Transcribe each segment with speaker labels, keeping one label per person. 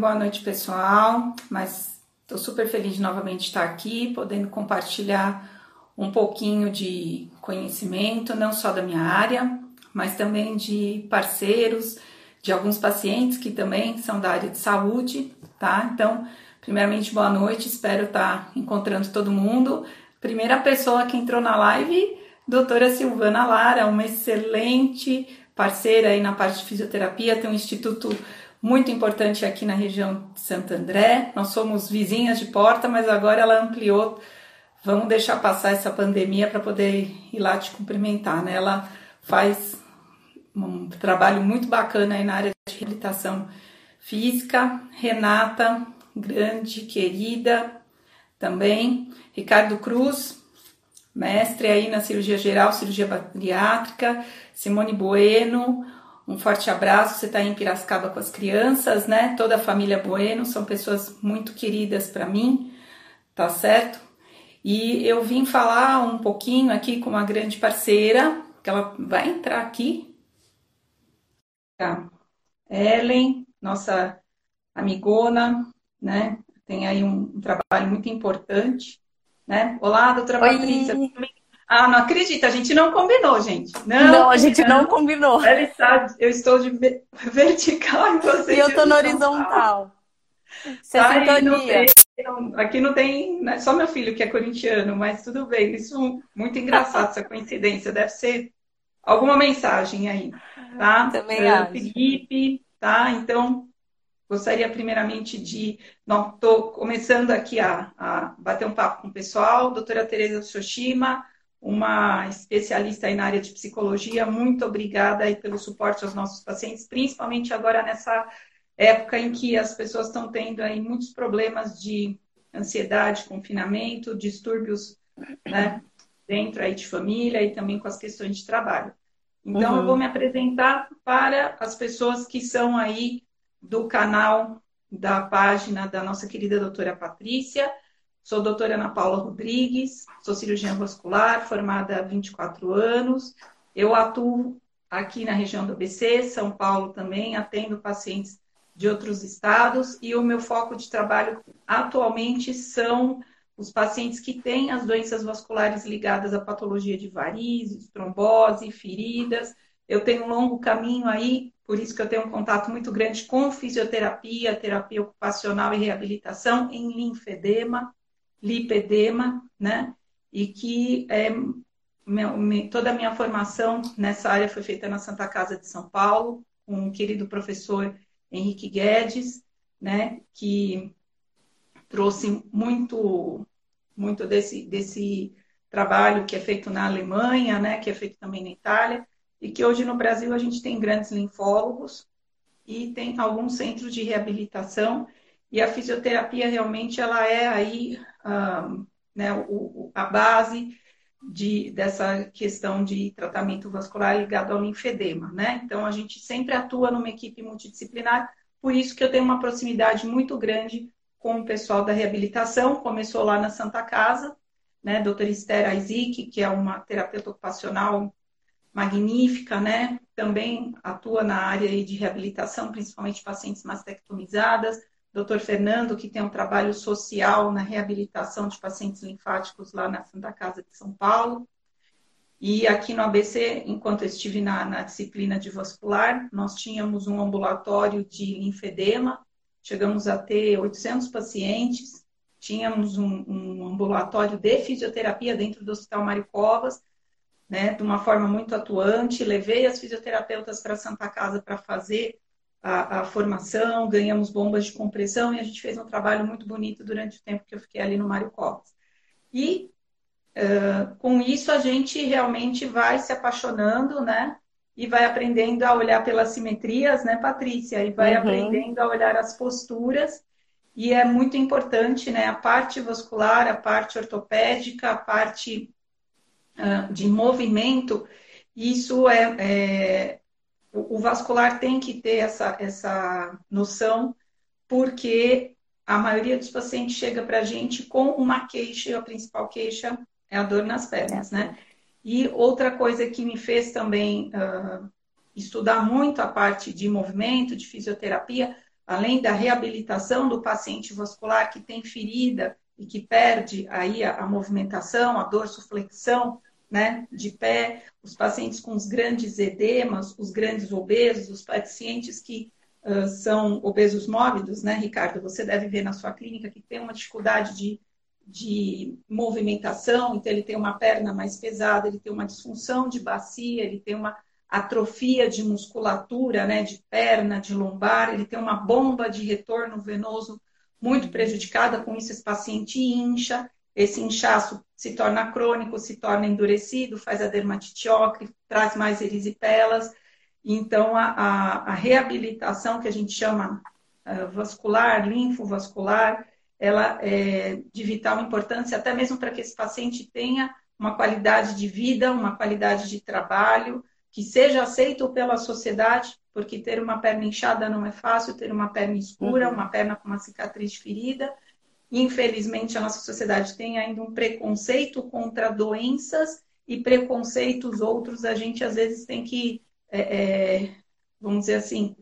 Speaker 1: boa noite, pessoal. Mas estou super feliz de novamente estar aqui, podendo compartilhar um pouquinho de conhecimento, não só da minha área, mas também de parceiros, de alguns pacientes que também são da área de saúde, tá? Então, primeiramente, boa noite, espero estar encontrando todo mundo. Primeira pessoa que entrou na live, doutora Silvana Lara, uma excelente parceira aí na parte de fisioterapia, tem um instituto muito importante aqui na região de Santo André. Nós somos vizinhas de porta, mas agora ela ampliou. Vamos deixar passar essa pandemia para poder ir lá te cumprimentar, né? Ela faz um trabalho muito bacana aí na área de reabilitação física. Renata, grande, querida, também. Ricardo Cruz, mestre aí na cirurgia geral, cirurgia bariátrica. Simone Bueno, um forte abraço. Você está em Piracicaba com as crianças, né? Toda a família Bueno, são pessoas muito queridas para mim, tá certo? E eu vim falar um pouquinho aqui com uma grande parceira, que ela vai entrar aqui Tá. Ellen, nossa amigona, né? Tem aí um, um trabalho muito importante, né? Olá, doutora Oi. Patrícia. Ah, não acredita, a gente não combinou, gente.
Speaker 2: Não, não a gente não, não combinou.
Speaker 1: Ela está, eu estou de vertical e você.
Speaker 2: E eu estou no horizontal.
Speaker 1: Você é Ai, não tem, aqui não tem, né, só meu filho que é corintiano, mas tudo bem. Isso muito engraçado essa coincidência. Deve ser alguma mensagem aí, tá?
Speaker 2: Também uh, acho.
Speaker 1: Felipe, tá? Então, gostaria primeiramente de... Estou começando aqui a, a, bater um papo com o pessoal. Doutora Tereza Shoshima, uma especialista aí na área de psicologia. Muito obrigada aí pelo suporte aos nossos pacientes, principalmente agora nessa época em que as pessoas estão tendo aí muitos problemas de ansiedade, confinamento, distúrbios né, dentro aí de família e também com as questões de trabalho. Então, uhum. eu vou me apresentar para as pessoas que são aí do canal, da página da nossa querida doutora Patrícia. Sou doutora Ana Paula Rodrigues, sou cirurgiã vascular, formada há 24 anos. Eu atuo aqui na região do ABC, São Paulo também, atendo pacientes de outros estados e o meu foco de trabalho atualmente são os pacientes que têm as doenças vasculares ligadas à patologia de varizes, trombose, feridas. Eu tenho um longo caminho aí, por isso que eu tenho um contato muito grande com fisioterapia, terapia ocupacional e reabilitação em linfedema, lipedema, né? E que é, toda a minha formação nessa área foi feita na Santa Casa de São Paulo, com o querido professor Henrique Guedes, né? Que trouxe muito muito desse, desse trabalho que é feito na Alemanha, né, que é feito também na Itália, e que hoje no Brasil a gente tem grandes linfólogos e tem alguns centros de reabilitação, e a fisioterapia realmente ela é aí né, o, a base de, dessa questão de tratamento vascular ligado ao linfedema, né? Então a gente sempre atua numa equipe multidisciplinar, por isso que eu tenho uma proximidade muito grande com o pessoal da reabilitação, começou lá na Santa Casa, né, doutora Esther Isaac, que é uma terapeuta ocupacional magnífica, né, também atua na área de reabilitação, principalmente pacientes mastectomizadas, doutor Fernando, que tem um trabalho social na reabilitação de pacientes linfáticos lá na Santa Casa de São Paulo, e aqui no ABC, enquanto eu estive na, na disciplina de vascular, nós tínhamos um ambulatório de linfedema, chegamos a ter 800 pacientes, tínhamos um, um ambulatório de fisioterapia dentro do Hospital Mário Covas, né, de uma forma muito atuante. Levei as fisioterapeutas para Santa Casa para fazer a, a, formação, ganhamos bombas de compressão e a gente fez um trabalho muito bonito durante o tempo que eu fiquei ali no Mário Covas. E uh, com isso a gente realmente vai se apaixonando, né? e vai aprendendo a olhar pelas simetrias, né, Patrícia? E vai uhum. aprendendo a olhar as posturas. E é muito importante, né, a parte vascular, a parte ortopédica, a parte uh, de movimento. Isso é, é, o vascular tem que ter essa, essa noção, porque a maioria dos pacientes chega para a gente com uma queixa, e a principal queixa é a dor nas pernas, né? E outra coisa que me fez também uh, estudar muito a parte de movimento, de fisioterapia, além da reabilitação do paciente vascular que tem ferida e que perde aí a, a movimentação, a dorsoflexão, né, de pé, os pacientes com os grandes edemas, os grandes obesos, os pacientes que uh, são obesos mórbidos, né, Ricardo? Você deve ver na sua clínica que tem uma dificuldade de, de movimentação, então ele tem uma perna mais pesada, ele tem uma disfunção de bacia, ele tem uma atrofia de musculatura, né, de perna, de lombar, ele tem uma bomba de retorno venoso muito prejudicada, com isso esse paciente incha, esse inchaço se torna crônico, se torna endurecido, faz a dermatite ocre, traz mais erisipelas. Então, a, a, a reabilitação, que a gente chama uh, vascular, linfovascular, ela é de vital importância, até mesmo para que esse paciente tenha uma qualidade de vida, uma qualidade de trabalho, que seja aceito pela sociedade, porque ter uma perna inchada não é fácil, ter uma perna escura, uhum. uma perna com uma cicatriz ferida, Infelizmente, a nossa sociedade tem ainda um preconceito contra doenças e preconceitos outros. A gente, às vezes, tem que, é, é, vamos dizer assim,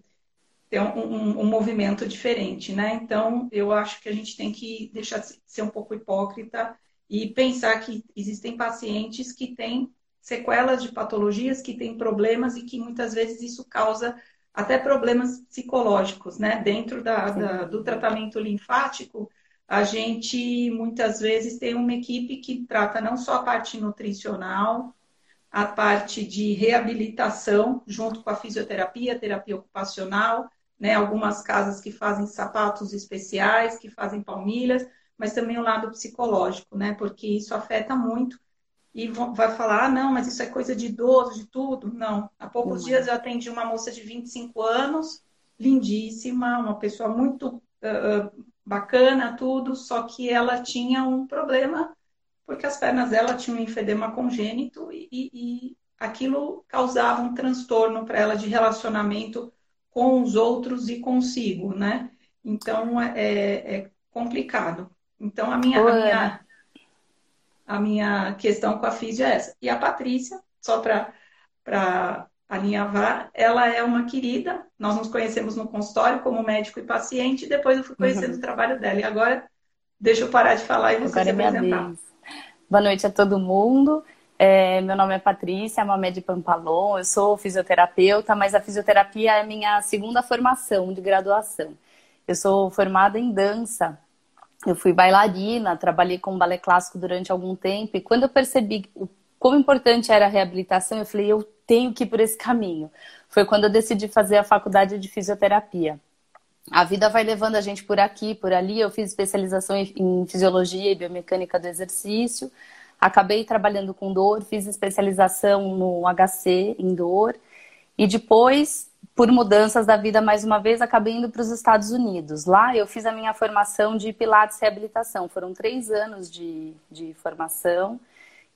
Speaker 1: ter um, um, um, movimento diferente, né? Então, eu acho que a gente tem que deixar de ser um pouco hipócrita e pensar que existem pacientes que têm sequelas de patologias, que têm problemas e que muitas vezes isso causa até problemas psicológicos, né? Dentro da, da, do tratamento linfático, a gente muitas vezes tem uma equipe que trata não só a parte nutricional, a parte de reabilitação, junto com a fisioterapia, terapia ocupacional, né? Algumas casas que fazem sapatos especiais, que fazem palmilhas, mas também o lado psicológico, né? Porque isso afeta muito. E vai falar, ah, não, mas isso é coisa de idoso, de tudo. Não. Há poucos dias eu atendi uma moça de 25 anos, lindíssima, uma pessoa muito uh, bacana, tudo, só que ela tinha um problema porque as pernas dela tinham um enfedema congênito e, e aquilo causava um transtorno para ela de relacionamento com os outros e consigo, né? Então é, é, é complicado. Então a minha, a minha, a minha questão com a física é essa. E a Patrícia, só para alinhavar, ela é uma querida. Nós nos conhecemos no consultório como médico e paciente, e depois eu fui conhecendo uhum. o trabalho dela. E agora, deixa eu parar de falar e você agora se é apresentar.
Speaker 2: Boa noite a todo mundo. É, meu nome é Patrícia, Mamed Pampalon, eu sou fisioterapeuta, mas a fisioterapia é minha segunda formação de graduação. Eu sou formada em dança, eu fui bailarina, trabalhei com balé clássico durante algum tempo, e quando eu percebi o como importante era a reabilitação, eu falei, eu tenho que ir por esse caminho. Foi quando eu decidi fazer a faculdade de fisioterapia. A vida vai levando a gente por aqui, por ali. Eu fiz especialização em fisiologia e biomecânica do exercício. Acabei trabalhando com dor, fiz especialização no HC em dor. E depois, por mudanças da vida mais uma vez, acabei indo para os Estados Unidos. Lá eu fiz a minha formação de Pilates Reabilitação. Foram três anos de, de formação.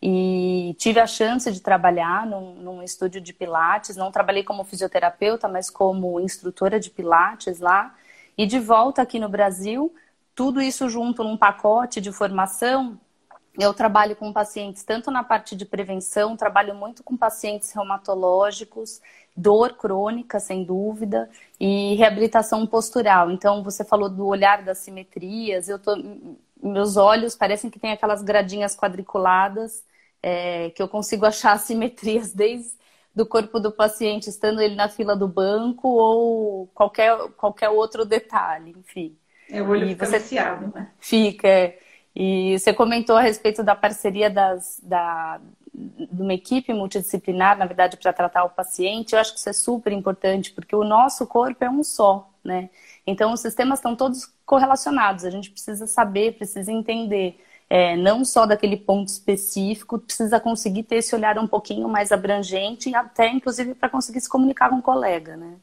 Speaker 2: E tive a chance de trabalhar num, num, estúdio de Pilates. Não trabalhei como fisioterapeuta, mas como instrutora de Pilates lá. E de volta aqui no Brasil, tudo isso junto num pacote de formação. Eu trabalho com pacientes tanto na parte de prevenção, trabalho muito com pacientes reumatológicos, dor crônica, sem dúvida, e reabilitação postural. Então, você falou do olhar das simetrias. Eu tô, meus olhos parecem que tem aquelas gradinhas quadriculadas é, que eu consigo achar simetrias desde do corpo do paciente, estando ele na fila do banco ou qualquer, qualquer outro detalhe, enfim.
Speaker 1: É o olho e você né?
Speaker 2: Fica. É. E você comentou a respeito da parceria das, da, de uma equipe multidisciplinar, na verdade, para tratar o paciente. Eu acho que isso é super importante, porque o nosso corpo é um só, né? Então, os sistemas estão todos correlacionados. A gente precisa saber, precisa entender é, não só daquele ponto específico, precisa conseguir ter esse olhar um pouquinho mais abrangente até, inclusive, para conseguir se comunicar com o um colega, né?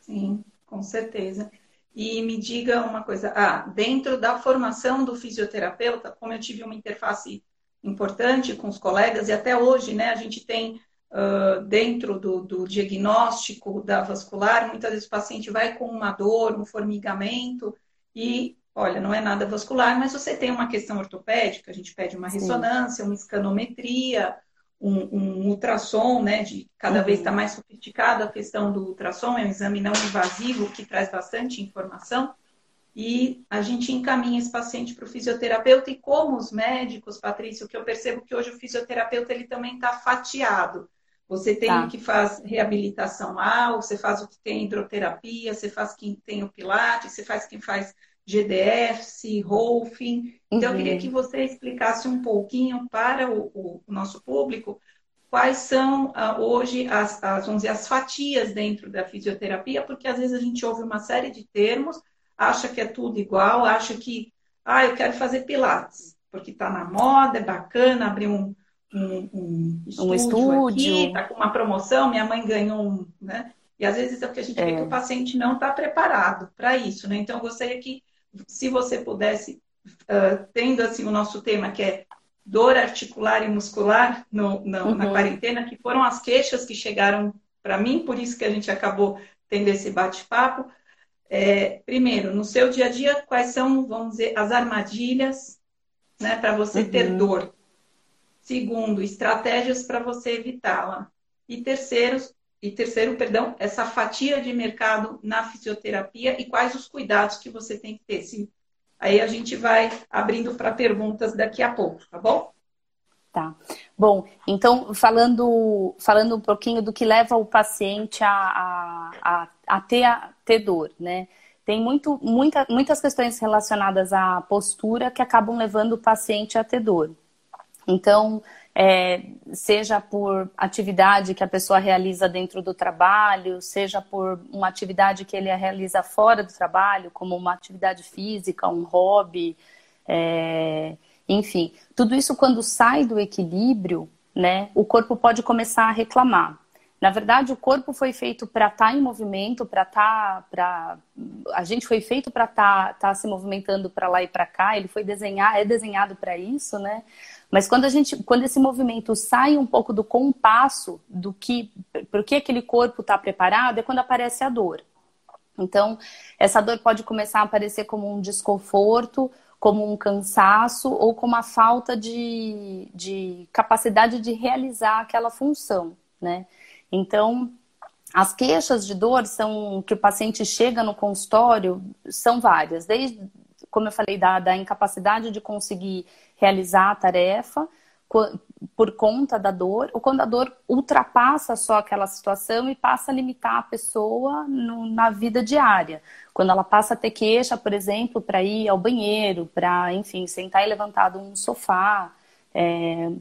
Speaker 1: Sim, com certeza. E me diga uma coisa, ah, dentro da formação do fisioterapeuta, como eu tive uma interface importante com os colegas, e até hoje, né, a gente tem uh, dentro do, do, diagnóstico da vascular, muitas vezes o paciente vai com uma dor, um formigamento, e olha, não é nada vascular, mas você tem uma questão ortopédica, a gente pede uma ressonância, Sim. uma escanometria, um, um ultrassom, né? De cada uhum. vez está mais sofisticada a questão do ultrassom, é um exame não invasivo que traz bastante informação. E a gente encaminha esse paciente para o fisioterapeuta e como os médicos, Patrícia, o que eu percebo que hoje o fisioterapeuta ele também está fatiado. Você tem tá. o que faz reabilitação A, você faz o que tem hidroterapia, você faz quem tem o pilates, você faz quem faz GDF, Rolfing. Então, uhum. eu queria uhum. que você explicasse um pouquinho para o, o, o nosso público quais são uh, hoje as, as, vamos dizer, as fatias dentro da fisioterapia, porque às vezes a gente ouve uma série de termos, acha que é tudo igual, acha que, ah, eu quero fazer pilates, porque está na moda, é bacana abrir um, um, um estúdio, um estúdio. aqui, está com uma promoção, minha mãe ganhou um, né? E às vezes é porque a gente é. vê que o paciente não está preparado para isso, né? Então, eu gostaria que, se você pudesse, uh, tendo assim o nosso tema, que é dor articular e muscular no, no, uhum. na quarentena, que foram as queixas que chegaram para mim, por isso que a gente acabou tendo esse bate-papo. É, primeiro, no seu dia a dia, quais são, vamos dizer, as armadilhas né, para você uhum. ter dor? Segundo, estratégias para você evitá-la. E terceiro, e terceiro, perdão, essa fatia de mercado na fisioterapia e quais os cuidados que você tem que ter. Se, aí a gente vai abrindo para perguntas daqui a pouco, tá bom?
Speaker 2: Tá. Bom, então falando, falando um pouquinho do que leva o paciente a, a, a, a ter, a ter dor, né? Tem muito, muita, muitas questões relacionadas à postura que acabam levando o paciente a ter dor. Então, é, seja por atividade que a pessoa realiza dentro do trabalho, seja por uma atividade que ele realiza fora do trabalho, como uma atividade física, um hobby, é, enfim, tudo isso quando sai do equilíbrio, né, o corpo pode começar a reclamar. Na verdade, o corpo foi feito para estar tá em movimento, para estar, tá, para a gente foi feito para estar tá, tá se movimentando para lá e para cá. Ele foi desenhar, é desenhado para isso, né? Mas quando a gente, quando esse movimento sai um pouco do compasso do que, por que aquele corpo está preparado, é quando aparece a dor. Então, essa dor pode começar a aparecer como um desconforto, como um cansaço ou como a falta de, de capacidade de realizar aquela função, né? Então, as queixas de dor são que o paciente chega no consultório são várias, desde como eu falei, da, da incapacidade de conseguir realizar a tarefa por conta da dor, ou quando a dor ultrapassa só aquela situação e passa a limitar a pessoa no, na vida diária. Quando ela passa a ter queixa, por exemplo, para ir ao banheiro, para, enfim, sentar e levantar de um sofá, é,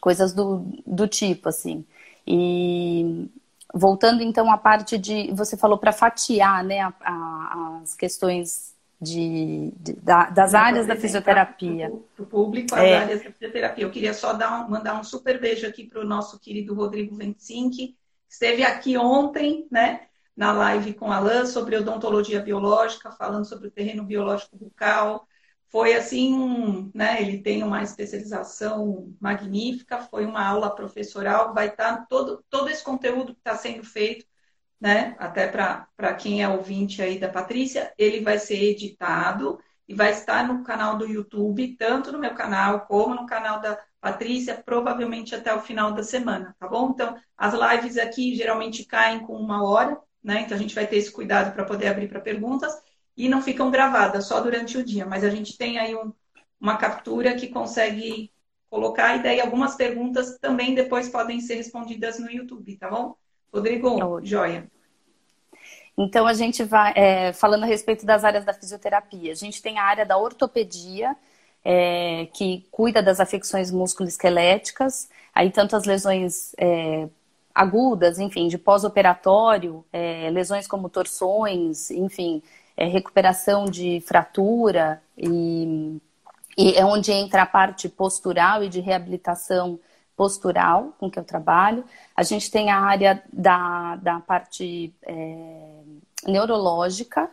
Speaker 2: coisas do, do tipo, assim. E voltando então à parte de. Você falou para fatiar né, a, a, as questões de, de da, das áreas da fisioterapia.
Speaker 1: Para o público, as é. áreas da fisioterapia. Eu queria só dar mandar um super beijo aqui para o nosso querido Rodrigo Ventink, que esteve aqui ontem, né, na live com a Alain sobre odontologia biológica, falando sobre o terreno biológico bucal. Foi assim, né, ele tem uma especialização magnífica, foi uma aula professoral, vai estar todo, todo esse conteúdo que está sendo feito né? Até para quem é ouvinte aí da Patrícia, ele vai ser editado e vai estar no canal do YouTube, tanto no meu canal como no canal da Patrícia, provavelmente até o final da semana, tá bom? Então, as lives aqui geralmente caem com uma hora, né? Então a gente vai ter esse cuidado para poder abrir para perguntas e não ficam gravadas só durante o dia, mas a gente tem aí um, uma captura que consegue colocar e daí algumas perguntas também depois podem ser respondidas no YouTube, tá bom? Rodrigo, tá joia.
Speaker 2: Então, a gente vai é, falando a respeito das áreas da fisioterapia. A gente tem a área da ortopedia, é, que cuida das afecções musculoesqueléticas, aí tanto as lesões é, agudas, enfim, de pós-operatório, é, lesões como torções, enfim, é, recuperação de fratura, e, e é onde entra a parte postural e de reabilitação postural com que eu trabalho. A gente tem a área da, da parte é, neurológica,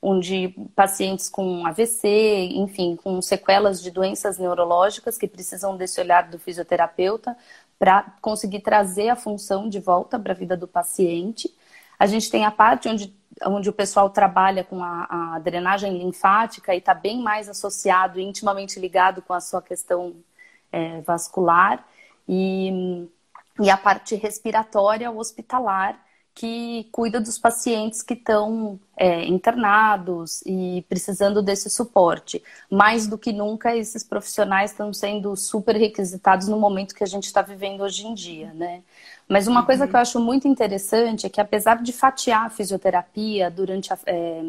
Speaker 2: onde pacientes com AVC, enfim, com sequelas de doenças neurológicas que precisam desse olhar do fisioterapeuta para conseguir trazer a função de volta para a vida do paciente. A gente tem a parte onde, onde o pessoal trabalha com a, a drenagem linfática e está bem mais associado, intimamente ligado com a sua questão é, vascular. E, e a parte respiratória hospitalar, que cuida dos pacientes que estão é, internados e precisando desse suporte. Mais do que nunca, esses profissionais estão sendo super requisitados no momento que a gente está vivendo hoje em dia, né? Mas uma coisa que eu acho muito interessante é que, apesar de fatiar a fisioterapia durante a, é,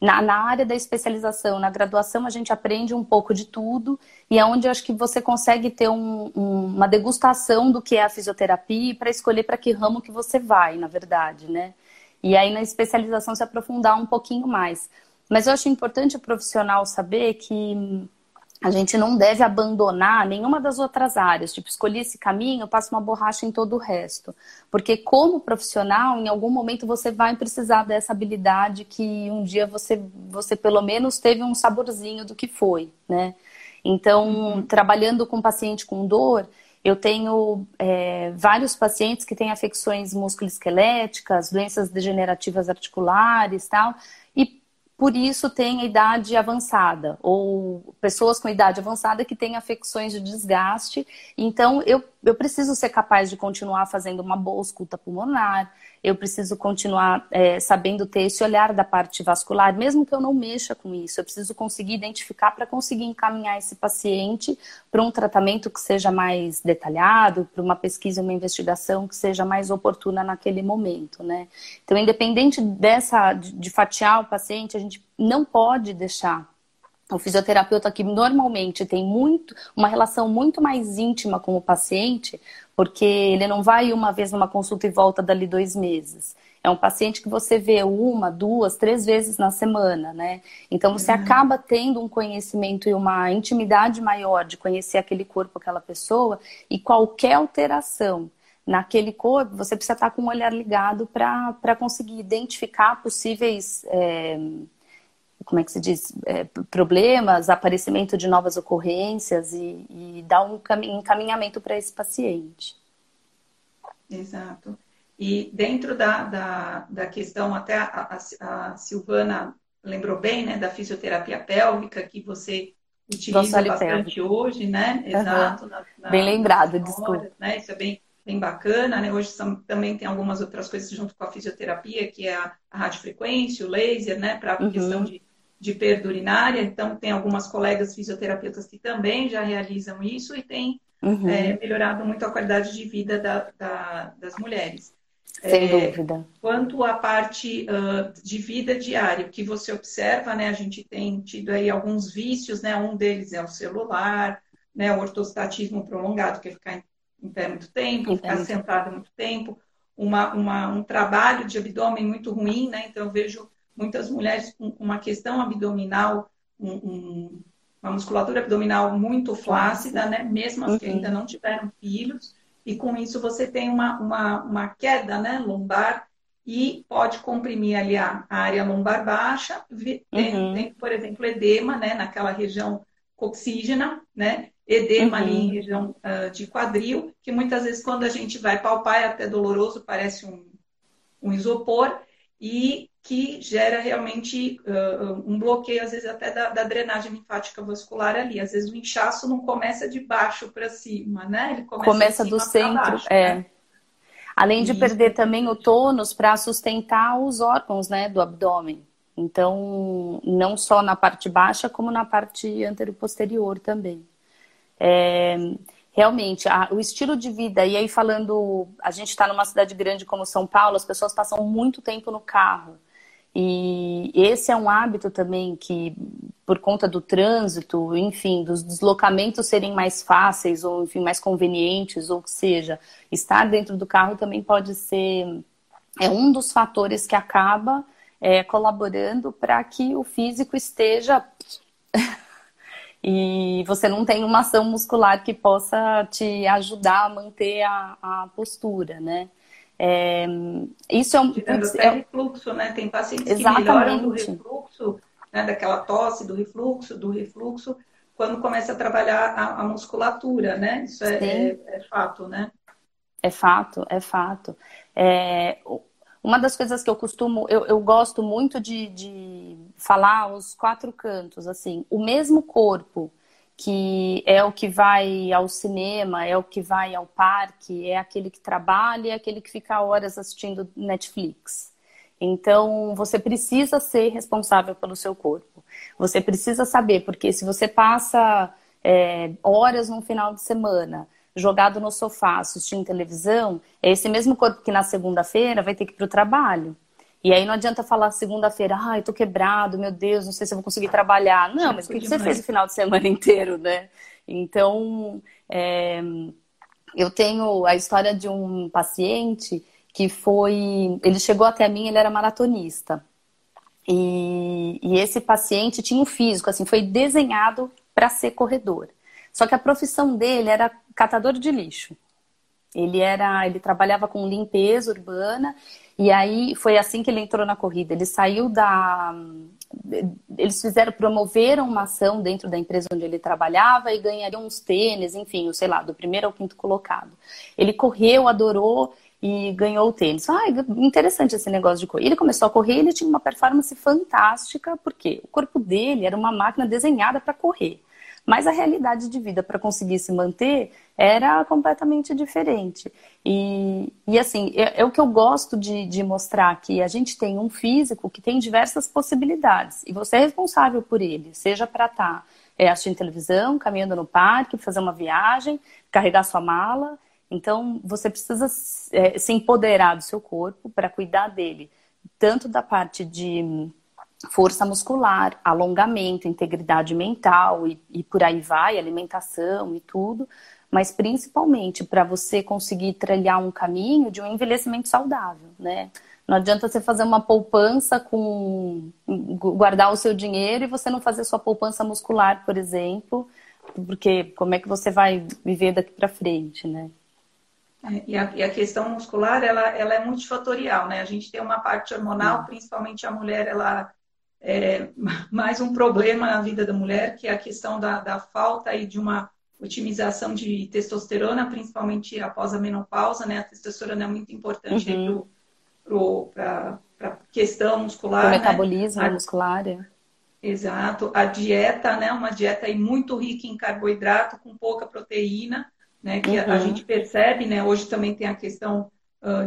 Speaker 2: na, na, área da especialização, na graduação, a gente aprende um pouco de tudo e é onde acho que você consegue ter um, um, uma degustação do que é a fisioterapia para escolher para que ramo que você vai, na verdade, né? E aí na especialização se aprofundar um pouquinho mais. Mas eu acho importante o profissional saber que a gente não deve abandonar nenhuma das outras áreas. Tipo, escolhi esse caminho, passo uma borracha em todo o resto. Porque como profissional, em algum momento você vai precisar dessa habilidade que um dia você, você pelo menos teve um saborzinho do que foi, né? Então, uhum. trabalhando com paciente com dor, eu tenho é, vários pacientes que têm afecções musculoesqueléticas, doenças degenerativas articulares, tal, por isso tem a idade avançada, ou pessoas com idade avançada que têm afecções de desgaste. Então, eu, eu preciso ser capaz de continuar fazendo uma boa escuta pulmonar, eu preciso continuar é, sabendo ter esse olhar da parte vascular, mesmo que eu não mexa com isso. Eu preciso conseguir identificar para conseguir encaminhar esse paciente para um tratamento que seja mais detalhado, para uma pesquisa, uma investigação que seja mais oportuna naquele momento, né? Então, independente dessa de fatiar o paciente, a gente não pode deixar o fisioterapeuta que normalmente tem muito uma relação muito mais íntima com o paciente, porque ele não vai uma vez numa consulta e volta dali dois meses. É um paciente que você vê uma, duas, três vezes na semana, né? Então você uhum. acaba tendo um conhecimento e uma intimidade maior de conhecer aquele corpo, aquela pessoa, e qualquer alteração naquele corpo, você precisa estar com um olhar ligado para conseguir identificar possíveis. É, como é que se diz, é, problemas, aparecimento de novas ocorrências e, e dar um encaminhamento para esse paciente.
Speaker 1: Exato. E dentro da, da, da questão, até a, a, a, Silvana lembrou bem, né, da fisioterapia pélvica, que você utiliza bastante pélvico. hoje, né?
Speaker 2: Exato. Uhum. Na, na, bem lembrado, desculpa.
Speaker 1: Né? Isso é bem, bem bacana, né? Hoje são, também tem algumas outras coisas junto com a fisioterapia, que é a, a radiofrequência, o laser, né? Para a uhum. questão de de perda urinária. Então, tem algumas colegas fisioterapeutas que também já realizam isso e tem uhum. é, melhorado muito a qualidade de vida da, da, das mulheres.
Speaker 2: Sem é, dúvida.
Speaker 1: Quanto à parte uh, de vida diária, que você observa, né? A gente tem tido aí alguns vícios, né? Um deles é o celular, né? O ortostatismo prolongado, que é ficar em, pé muito tempo, em ficar sentado muito tempo, uma, uma, um trabalho de abdômen muito ruim, né? Então, eu vejo muitas mulheres com uma questão abdominal, um, um, uma musculatura abdominal muito flácida, né? Mesmo as que ainda uhum. não tiveram filhos, e com isso você tem uma, uma, uma queda né, lombar e pode comprimir ali a, área lombar baixa, tem, uhum. tem, por exemplo, edema, né, naquela região coxígena, né, edema uhum. ali em região uh, de quadril, que muitas vezes quando a gente vai palpar é até doloroso, parece um, um isopor, e que gera realmente uh, um bloqueio, às vezes até da, da, drenagem linfática vascular ali. Às vezes o inchaço não começa de baixo para cima, né?
Speaker 2: Ele começa, começa do centro, baixo, é. Né? Além de perder também o tônus para sustentar os órgãos, né, do abdômen. Então, não só na parte baixa, como na parte anteroposterior também. É, realmente, a, o estilo de vida, e aí falando, a gente está numa cidade grande como São Paulo, as pessoas passam muito tempo no carro. E esse é um hábito também que, por conta do trânsito, enfim, dos deslocamentos serem mais fáceis ou, enfim, mais convenientes, ou seja, estar dentro do carro também pode ser é um dos fatores que acaba é, colaborando para que o físico esteja e você não tem uma ação muscular que possa te ajudar a manter a, a postura, né?
Speaker 1: É, isso é um. Tirando até é, refluxo, né? Tem pacientes exatamente. que melhoram do refluxo, né? daquela tosse, do refluxo, do refluxo, quando começa a trabalhar a, a musculatura, né? Isso é, é, é, fato, né?
Speaker 2: É fato, é fato. É, uma das coisas que eu costumo, eu, eu gosto muito de, de falar os quatro cantos, assim, o mesmo corpo que é o que vai ao cinema, é o que vai ao parque, é aquele que trabalha, é aquele que fica horas assistindo Netflix. Então, você precisa ser responsável pelo seu corpo. Você precisa saber, porque se você passa é, horas no final de semana jogado no sofá assistindo televisão, é esse mesmo corpo que na segunda-feira vai ter que ir para o trabalho. E aí não adianta falar segunda-feira, ai, tô quebrado, meu Deus, não sei se eu vou conseguir trabalhar. Não, mas o que, que você fez o final de semana inteiro, né? Então, é, eu tenho a história de um paciente que foi. Ele chegou até mim, ele era maratonista. E, e esse paciente tinha um físico, assim, foi desenhado para ser corredor. Só que a profissão dele era catador de lixo. Ele era, ele trabalhava com limpeza urbana e aí foi assim que ele entrou na corrida. Ele saiu da, eles fizeram promoveram uma ação dentro da empresa onde ele trabalhava e ganhariam uns tênis, enfim, sei lá, do primeiro ao quinto colocado. Ele correu, adorou e ganhou o tênis. Ah, interessante esse negócio de correr. Ele começou a correr, ele tinha uma performance fantástica, porque o corpo dele era uma máquina desenhada para correr. Mas a realidade de vida para conseguir se manter era completamente diferente. E, e assim, é, é o que eu gosto de, de mostrar que a gente tem um físico que tem diversas possibilidades e você é responsável por ele, seja para estar tá, é, assistindo televisão, caminhando no parque, fazer uma viagem, carregar sua mala. Então, você precisa é, se empoderar do seu corpo para cuidar dele, tanto da parte de força muscular, alongamento, integridade mental e, e por aí vai, alimentação e tudo, mas principalmente para você conseguir trilhar um caminho de um envelhecimento saudável, né? Não adianta você fazer uma poupança com guardar o seu dinheiro e você não fazer sua poupança muscular, por exemplo, porque como é que você vai viver daqui para frente, né?
Speaker 1: É, e, a, e a, questão muscular, ela, ela é multifatorial, né? A gente tem uma parte hormonal, principalmente a mulher, ela é, mais um problema na vida da mulher, que é a questão da, da falta aí de uma otimização de testosterona, principalmente após a menopausa, né? A testosterona é muito importante uhum. para a questão muscular. O
Speaker 2: né? metabolismo a, muscular. É.
Speaker 1: Exato. A dieta, né? Uma dieta aí muito rica em carboidrato, com pouca proteína, né? Que uhum. a, a, gente percebe, né? Hoje também tem a questão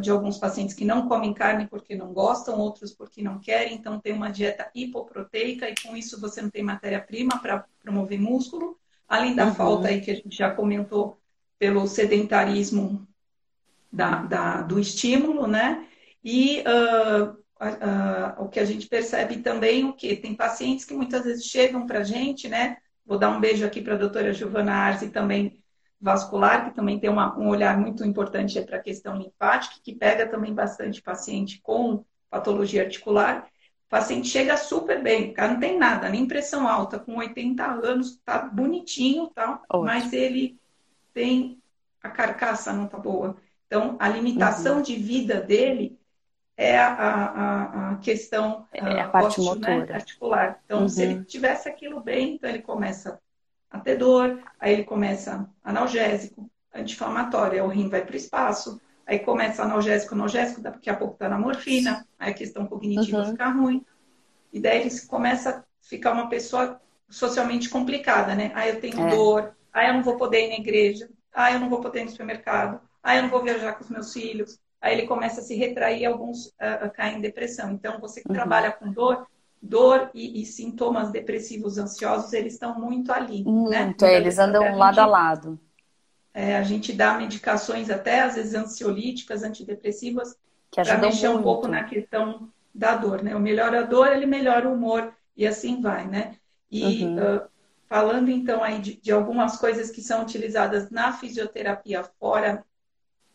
Speaker 1: de alguns pacientes que não comem carne porque não gostam, outros porque não querem, então tem uma dieta hipoproteica e com isso você não tem matéria-prima para promover músculo, além da uhum. falta aí que a gente já comentou pelo sedentarismo da, da do estímulo, né? E uh, uh, o que a gente percebe também o que tem pacientes que muitas vezes chegam para a gente, né? Vou dar um beijo aqui para a doutora Giovana Arzi também vascular, que também tem uma, um olhar muito importante para a questão linfática, que pega também bastante paciente com patologia articular. O paciente chega super bem, o cara não tem nada, nem pressão alta, com 80 anos, tá bonitinho, tá? mas ele tem a carcaça não tá boa. Então, a limitação uhum. de vida dele é a, a, a questão
Speaker 2: é a parte ósseo, né, motora.
Speaker 1: Né, articular. Então, uhum. se ele uhum. tivesse aquilo bem, então ele começa a ter dor, aí ele começa analgésico, anti-inflamatório, aí o rim vai para o espaço, aí começa analgésico, analgésico, daqui a pouco está na morfina, aí a questão cognitiva uhum. fica ruim, e daí ele começa a ficar uma pessoa socialmente complicada, né? Aí eu tenho é. dor, aí eu não vou poder ir na igreja, aí eu não vou poder ir no supermercado, aí eu não vou viajar com os meus filhos, aí ele começa a se retrair, alguns uh, caem em depressão. Então, você que uhum. trabalha com dor, dor e, e, sintomas depressivos ansiosos, eles estão muito ali.
Speaker 2: Né? Muito, né? então, eles andam a lado gente, a lado.
Speaker 1: É, a gente dá medicações até, às vezes, ansiolíticas, antidepressivas, para mexer muito. um pouco na questão da dor, né? O melhora a dor, ele melhora o humor, e assim vai, né? E uhum. uh, falando, então, aí de, de, algumas coisas que são utilizadas na fisioterapia, fora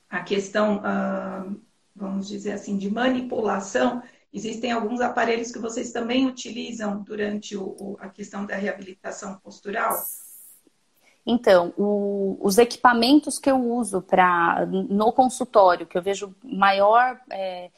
Speaker 1: a questão, uh, vamos dizer assim, de manipulação, Existem alguns aparelhos que vocês também utilizam durante o, o, a questão da reabilitação postural?
Speaker 2: Então, o, os equipamentos que eu uso para no consultório, que eu vejo maior, é,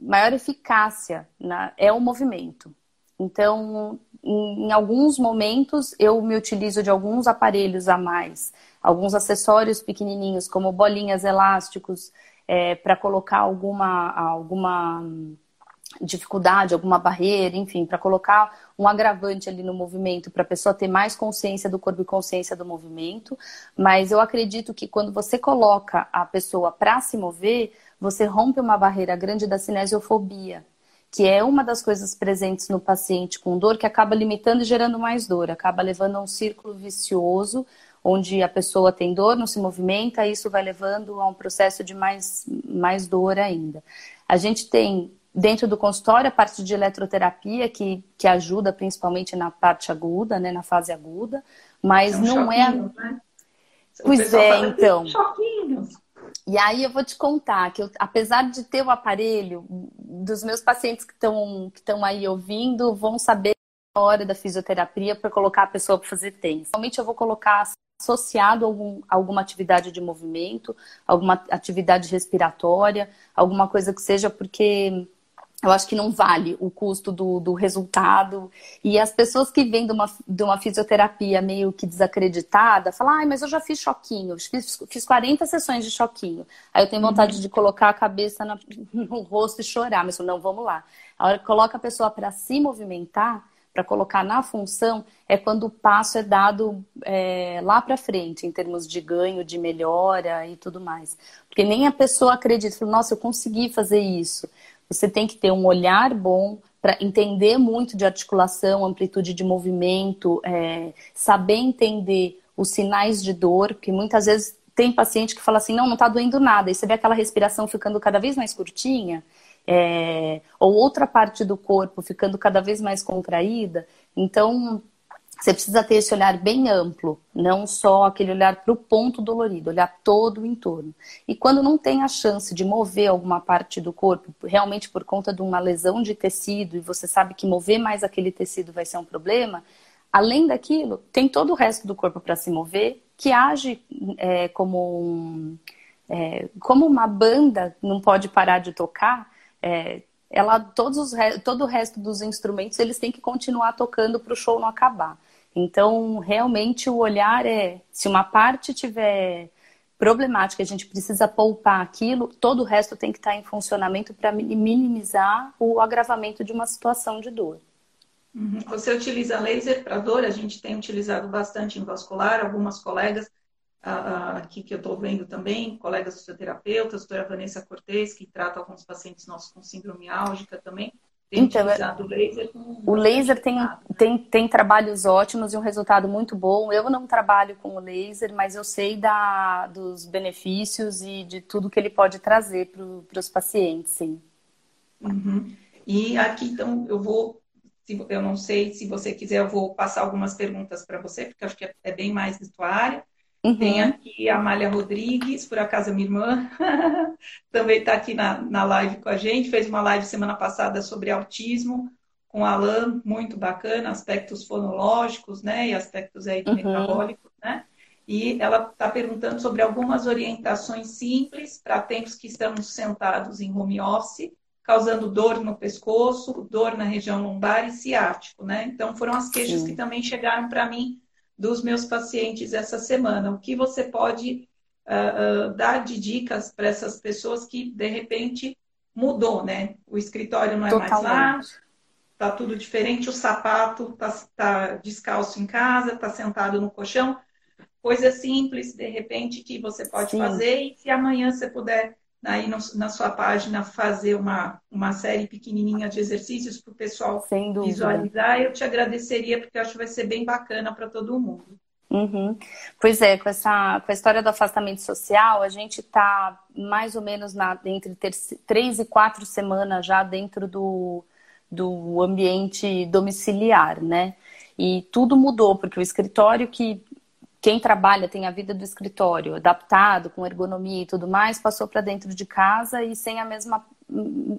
Speaker 2: maior eficácia na, é o movimento. Então, em, em, alguns momentos, eu me utilizo de alguns aparelhos a mais, alguns acessórios pequenininhos, como bolinhas elásticos, é, para colocar alguma, alguma dificuldade, alguma barreira, enfim, para colocar um agravante ali no movimento, para a pessoa ter mais consciência do corpo e consciência do movimento. Mas eu acredito que quando você coloca a pessoa para se mover, você rompe uma barreira grande da cinesiofobia, que é uma das coisas presentes no paciente com dor que acaba limitando e gerando mais dor, acaba levando a um círculo vicioso onde a pessoa tem dor, não se movimenta, isso vai levando a um processo de mais, mais dor ainda. A gente tem dentro do consultório a parte de eletroterapia que, que ajuda principalmente na parte aguda, né, na fase aguda, mas é um não é. Né? Pois é, então. Choquinhos. E aí eu vou te contar que eu, apesar de ter o aparelho, dos meus pacientes que estão que aí ouvindo vão saber hora da fisioterapia para colocar a pessoa para fazer tênis. Normalmente eu vou colocar associado a algum, alguma atividade de movimento, alguma atividade respiratória, alguma coisa que seja porque eu acho que não vale o custo do, do resultado. E as pessoas que vêm de uma, de uma fisioterapia meio que desacreditada, falam, ai, mas eu já fiz choquinho, fiz, fiz 40 sessões de choquinho. Aí eu tenho vontade uhum. de colocar a cabeça na, no rosto e chorar, mas não, vamos lá. A hora que coloca a pessoa para se movimentar, para colocar na função, é quando o passo é dado é, lá para frente, em termos de ganho, de melhora e tudo mais. Porque nem a pessoa acredita, fala, nossa, eu consegui fazer isso. Você tem que ter um olhar bom para entender muito de articulação, amplitude de movimento, é, saber entender os sinais de dor, porque muitas vezes tem paciente que fala assim, não, não está doendo nada, e você vê aquela respiração ficando cada vez mais curtinha, é, ou outra parte do corpo ficando cada vez mais contraída. Então, você precisa ter esse olhar bem amplo, não só aquele olhar para o ponto dolorido, olhar todo o entorno. E quando não tem a chance de mover alguma parte do corpo, realmente por conta de uma lesão de tecido, e você sabe que mover mais aquele tecido vai ser um problema, além daquilo, tem todo o resto do corpo para se mover, que age é, como, um, é, como uma banda, não pode parar de tocar. É, ela, todos os, todo o resto dos instrumentos eles têm que continuar tocando para o show não acabar. Então, realmente, o olhar é: se uma parte tiver problemática, a gente precisa poupar aquilo, todo o resto tem que estar em funcionamento para minimizar o agravamento de uma situação de dor.
Speaker 1: Uhum. Você utiliza laser para dor? A gente tem utilizado bastante em vascular, algumas colegas aqui que eu estou vendo também, colegas fisioterapeutas, doutora Vanessa Cortez, que trata alguns pacientes nossos com síndrome álgica também, tem então, utilizado o laser.
Speaker 2: O laser tem, tem, tem trabalhos ótimos e um resultado muito bom. Eu não trabalho com o laser, mas eu sei da, dos benefícios e de tudo que ele pode trazer para os pacientes, sim.
Speaker 1: Uhum. E aqui, então, eu vou, eu não sei se você quiser, eu vou passar algumas perguntas para você, porque acho que é, é bem mais de tua área. Uhum. Tem aqui a Amália Rodrigues, por acaso a minha irmã, também está aqui na, na live com a gente. Fez uma live semana passada sobre autismo com a Alain, muito bacana, aspectos fonológicos, né? E aspectos aí uhum. metabólicos, né? E ela está perguntando sobre algumas orientações simples para tempos que estamos sentados em home office, causando dor no pescoço, dor na região lombar e ciático, né? Então foram as queixas Sim. que também chegaram para mim dos meus pacientes essa semana. O que você pode uh, uh, dar de dicas para essas pessoas que, de repente, mudou, né? O escritório não é Totalmente. mais lá, tá tudo diferente, o sapato tá, tá descalço em casa, tá sentado no colchão. Coisa simples, de repente, que você pode Sim. fazer. E se amanhã você puder aí no, na sua página fazer uma, uma série pequenininha de exercícios para o pessoal visualizar. Eu te agradeceria, porque eu acho que vai ser bem bacana para todo mundo.
Speaker 2: Uhum. Pois é, com, essa, com a história do afastamento social, a gente está mais ou menos na, entre ter, três e quatro semanas já dentro do, do ambiente domiciliar, né? E tudo mudou, porque o escritório que quem trabalha tem a vida do escritório adaptado, com ergonomia e tudo mais, passou para dentro de casa e sem a mesma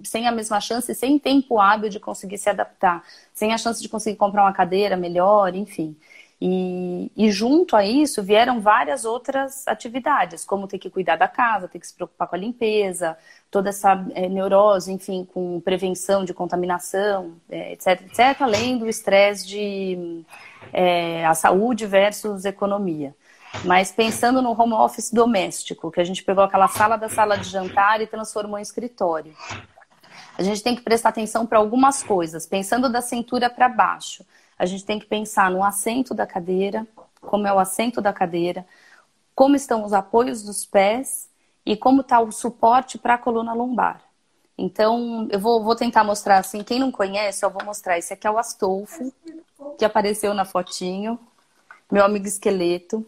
Speaker 2: sem a mesma chance, sem tempo hábil de conseguir se adaptar, sem a chance de conseguir comprar uma cadeira melhor, enfim. E, e, junto a isso vieram várias outras atividades, como ter que cuidar da casa, ter que se preocupar com a limpeza, toda essa é, neurose, enfim, com prevenção de contaminação, é, etc, etc, além do estresse de é, a saúde versus economia. Mas pensando no home office doméstico, que a gente pegou aquela sala da sala de jantar e transformou em escritório. A gente tem que prestar atenção para algumas coisas, pensando da cintura para baixo. A gente tem que pensar no assento da cadeira, como é o assento da cadeira, como estão os apoios dos pés e como está o suporte para a coluna lombar. Então, eu vou, vou, tentar mostrar assim. Quem não conhece, eu vou mostrar. Esse aqui é o Astolfo, que apareceu na fotinho, meu amigo esqueleto.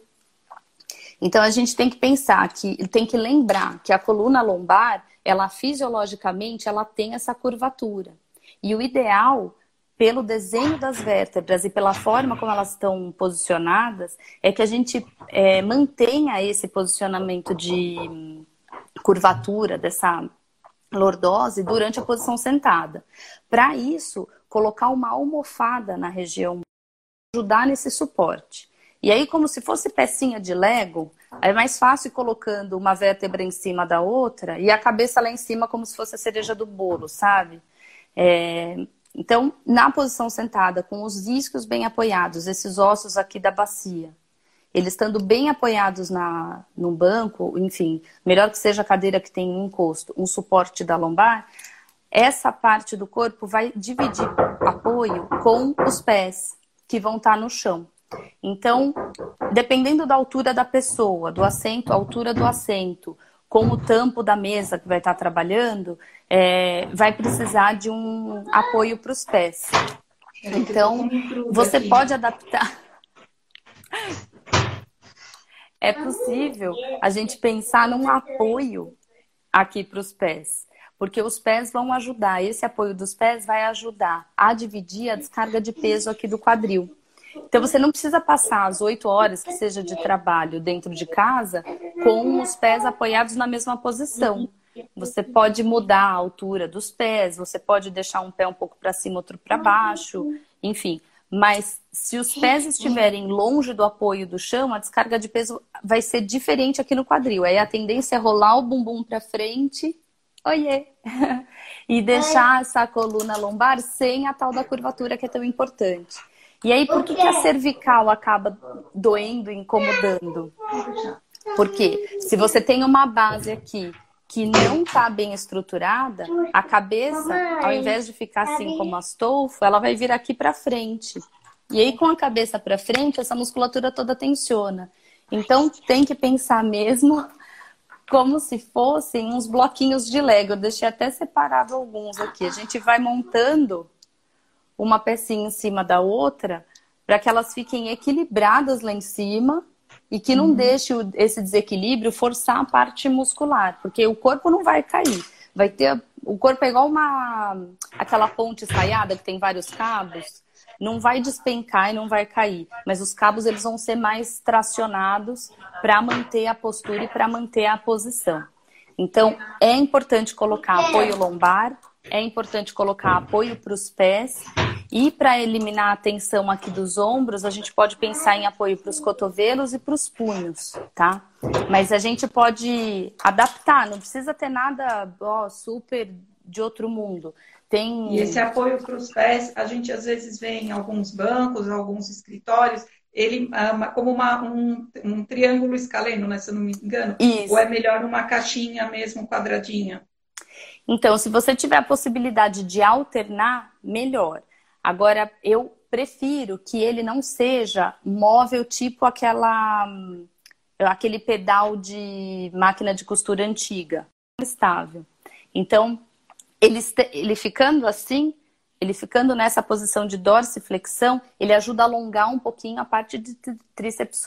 Speaker 2: Então, a gente tem que pensar que, tem que lembrar que a coluna lombar, ela fisiologicamente, ela tem essa curvatura. E o ideal pelo desenho das vértebras e pela forma como elas estão posicionadas, é que a gente é, mantenha esse posicionamento de curvatura, dessa lordose, durante a posição sentada. Para isso, colocar uma almofada na região, ajudar nesse suporte. E aí, como se fosse pecinha de Lego, é mais fácil colocando uma vértebra em cima da outra e a cabeça lá em cima, como se fosse a cereja do bolo, sabe? É, então, na posição sentada, com os isquios bem apoiados, esses ossos aqui da bacia, eles estando bem apoiados na, no banco, enfim, melhor que seja a cadeira que tem um encosto, um suporte da lombar, essa parte do corpo vai dividir apoio com os pés, que vão estar no chão. Então, dependendo da altura da pessoa, do assento, a altura do assento, com o tampo da mesa que vai estar trabalhando, é, vai precisar de um apoio para os pés. Então, você pode adaptar. É possível a gente pensar num apoio aqui para os pés, porque os pés vão ajudar, esse apoio dos pés vai ajudar a dividir a descarga de peso aqui do quadril. Então você não precisa passar as oito horas que seja de trabalho dentro de casa com os pés apoiados na mesma posição. Você pode mudar a altura dos pés, você pode deixar um pé um pouco para cima, outro para baixo, enfim. Mas se os pés estiverem longe do apoio do chão, a descarga de peso vai ser diferente aqui no quadril. Aí a tendência é rolar o bumbum para frente, oiê, e deixar essa coluna lombar sem a tal da curvatura que é tão importante. E aí, por que, que a cervical acaba doendo, incomodando? Porque se você tem uma base aqui que não está bem estruturada, a cabeça, ao invés de ficar assim como Astolfo, ela vai vir aqui para frente. E aí, com a cabeça para frente, essa musculatura toda tensiona. Então, tem que pensar mesmo como se fossem uns bloquinhos de Lego. Eu deixei até separado alguns aqui. A gente vai montando uma pecinha em cima da outra para que elas fiquem equilibradas lá em cima e que não uhum. deixe esse desequilíbrio forçar a parte muscular, porque o corpo não vai cair. Vai ter o corpo é igual uma aquela ponte ensaiada que tem vários cabos, não vai despencar e não vai cair, mas os cabos eles vão ser mais tracionados para manter a postura e para manter a posição. Então, é importante colocar apoio lombar, é importante colocar apoio para os pés e para eliminar a tensão aqui dos ombros, a gente pode pensar em apoio para os cotovelos e para os punhos, tá? Mas a gente pode adaptar, não precisa ter nada ó, super de outro mundo. Tem...
Speaker 1: E esse apoio para os pés, a gente às vezes vê em alguns bancos, alguns escritórios, ele ah, como uma, um, um triângulo escaleno, né, se eu não me engano. Isso. Ou é melhor uma caixinha mesmo, quadradinha?
Speaker 2: Então, se você tiver a possibilidade de alternar, melhor. Agora, eu prefiro que ele não seja móvel tipo aquela aquele pedal de máquina de costura antiga, estável. Então, ele, ele ficando assim, ele ficando nessa posição de dorsiflexão, ele ajuda a alongar um pouquinho a parte de tríceps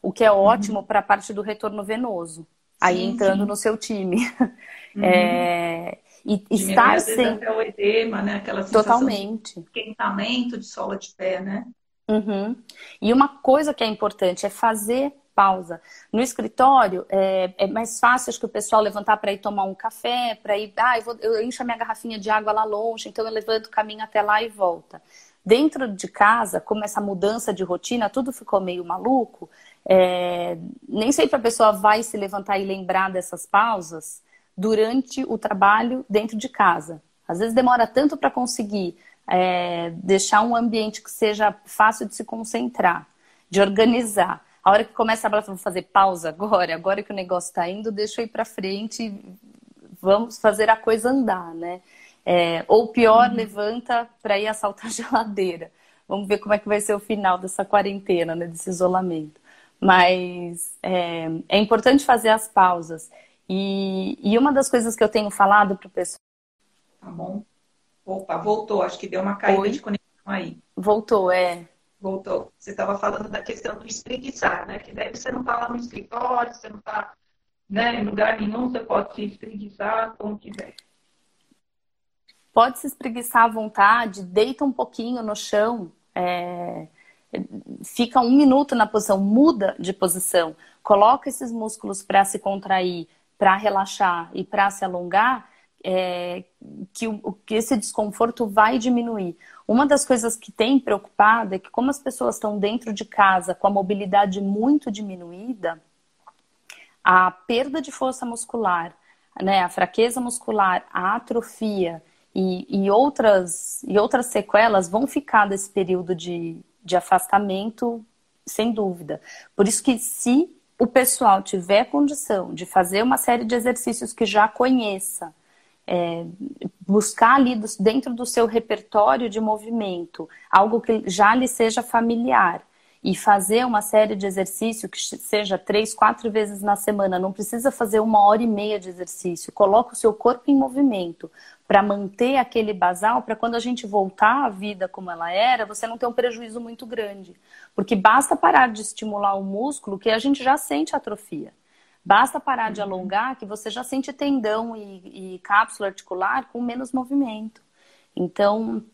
Speaker 2: o que é ótimo uhum. para a parte do retorno venoso aí sim, entrando sim. no seu time. Uhum. É, e estar sem.
Speaker 1: Até o edema, né? Aquela
Speaker 2: Totalmente.
Speaker 1: de esquentamento de sola de pé, né?
Speaker 2: Uhum. E uma coisa que é importante é fazer pausa. No escritório, é, é mais fácil acho que o pessoal levantar para ir tomar um café, para ir. Ah, eu, vou, eu encho a minha garrafinha de água lá longe, então eu levanto o caminho até lá e volta. Dentro de casa, como essa mudança de rotina, tudo ficou meio maluco. É, nem sempre a pessoa vai se levantar e lembrar dessas pausas durante o trabalho dentro de casa. Às vezes demora tanto para conseguir é, deixar um ambiente que seja fácil de se concentrar, de organizar. A hora que começa a falar, vou fazer pausa agora, agora que o negócio está indo, deixa eu ir para frente, vamos fazer a coisa andar, né? É, ou pior, uhum. levanta para ir assaltar a geladeira. Vamos ver como é que vai ser o final dessa quarentena, né, desse isolamento. Mas é, é importante fazer as pausas. E, e, uma das coisas que eu tenho falado para o pessoal.
Speaker 1: Tá bom. Opa, voltou. Acho que deu uma caída Oi? de conexão aí.
Speaker 2: Voltou, é.
Speaker 1: Voltou. Você estava falando da questão do espreguiçar, né? Que deve você não está lá no escritório, você não está né, em lugar nenhum, você pode se espreguiçar como quiser.
Speaker 2: Pode se espreguiçar à vontade, deita um pouquinho no chão, é, fica um minuto na posição, muda de posição, coloca esses músculos para se contrair, para relaxar e para se alongar, é, que, o, que esse desconforto vai diminuir. Uma das coisas que tem preocupado é que, como as pessoas estão dentro de casa com a mobilidade muito diminuída, a perda de força muscular, né, a fraqueza muscular, a atrofia e, e, outras, e outras sequelas vão ficar desse período de, de afastamento, sem dúvida. Por isso que se o pessoal tiver condição de fazer uma série de exercícios que já conheça, é, buscar ali dentro do seu repertório de movimento algo que já lhe seja familiar e fazer uma série de exercício que seja três, quatro vezes na semana, não precisa fazer uma hora e meia de exercício. Coloca o seu corpo em movimento para manter aquele basal, para quando a gente voltar à vida como ela era, você não ter um prejuízo muito grande. Porque basta parar de estimular o músculo que a gente já sente atrofia. Basta parar de uhum. alongar que você já sente tendão e, e cápsula articular com menos movimento. Então,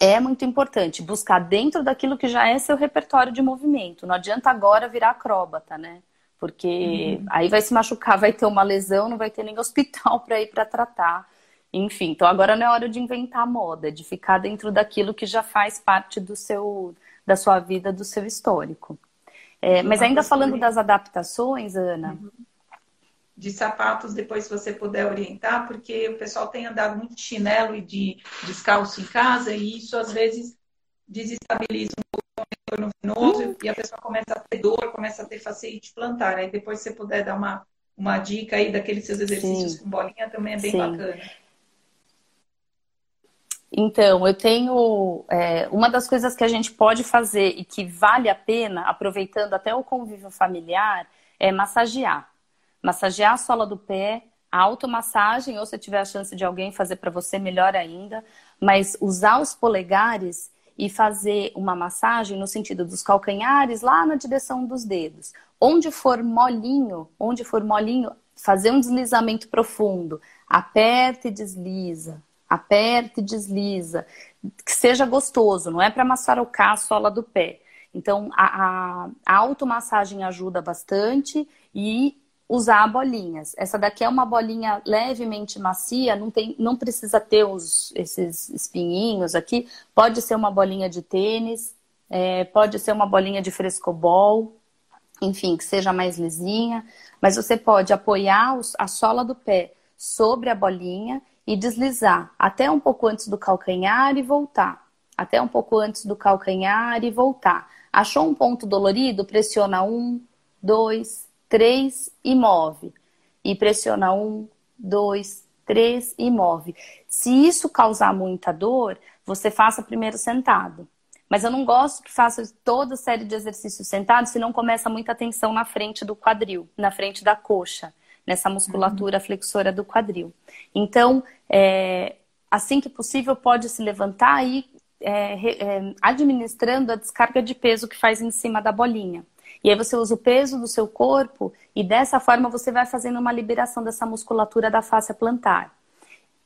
Speaker 2: é muito importante buscar dentro daquilo que já é seu repertório de movimento. Não adianta agora virar acróbata, né? Porque uhum. aí vai se machucar, vai ter uma lesão, não vai ter nem hospital para ir para tratar. Enfim, então agora não é hora de inventar moda, é de ficar dentro daquilo que já faz parte do seu, da sua vida, do seu histórico. É, mas ainda falando das adaptações, Ana, uhum
Speaker 1: de sapatos, depois se você puder orientar, porque o pessoal tem andado muito de chinelo e de descalço em casa, e isso às vezes desestabiliza um pouco o retorno venoso, e a pessoa começa a ter dor, começa a ter facilidade plantar. Aí depois se você puder dar uma, uma dica aí daqueles seus exercícios Sim. com bolinha, também é bem Sim. bacana.
Speaker 2: Então, eu tenho. É, uma das coisas que a gente pode fazer e que vale a pena, aproveitando até o convívio familiar, é massagear massagear a sola do pé, a automassagem, ou se tiver a chance de alguém fazer para você, melhor ainda, mas usar os polegares e fazer uma massagem no sentido dos calcanhares lá na direção dos dedos. Onde for molinho, onde for molinho, fazer um deslizamento profundo. Aperta e desliza, aperta e desliza. Que seja gostoso, não é para maçarocar a sola do pé. Então, a, a, a automassagem ajuda bastante e usar bolinhas. Essa daqui é uma bolinha levemente macia, não, tem, não precisa ter os, esses espinhinhos aqui. Pode ser uma bolinha de tênis, é, pode ser uma bolinha de frescobol, enfim, que seja mais lisinha. Mas você pode apoiar a sola do pé sobre a bolinha e deslizar até um pouco antes do calcanhar e voltar. Até um pouco antes do calcanhar e voltar. Achou um ponto dolorido? Pressiona um, dois, três e move. E pressiona um, dois, três e move. Se isso causar muita dor, você faça primeiro sentado. Mas eu não gosto que faça toda série de exercícios sentados, senão começa muita tensão na frente do quadril, na frente da coxa, nessa musculatura uhum. flexora do quadril. Então, é, assim que possível, pode se levantar e é, é, administrando a descarga de peso que faz em cima da bolinha. E aí você usa o peso do seu corpo e dessa forma você vai fazendo uma liberação dessa musculatura da face plantar.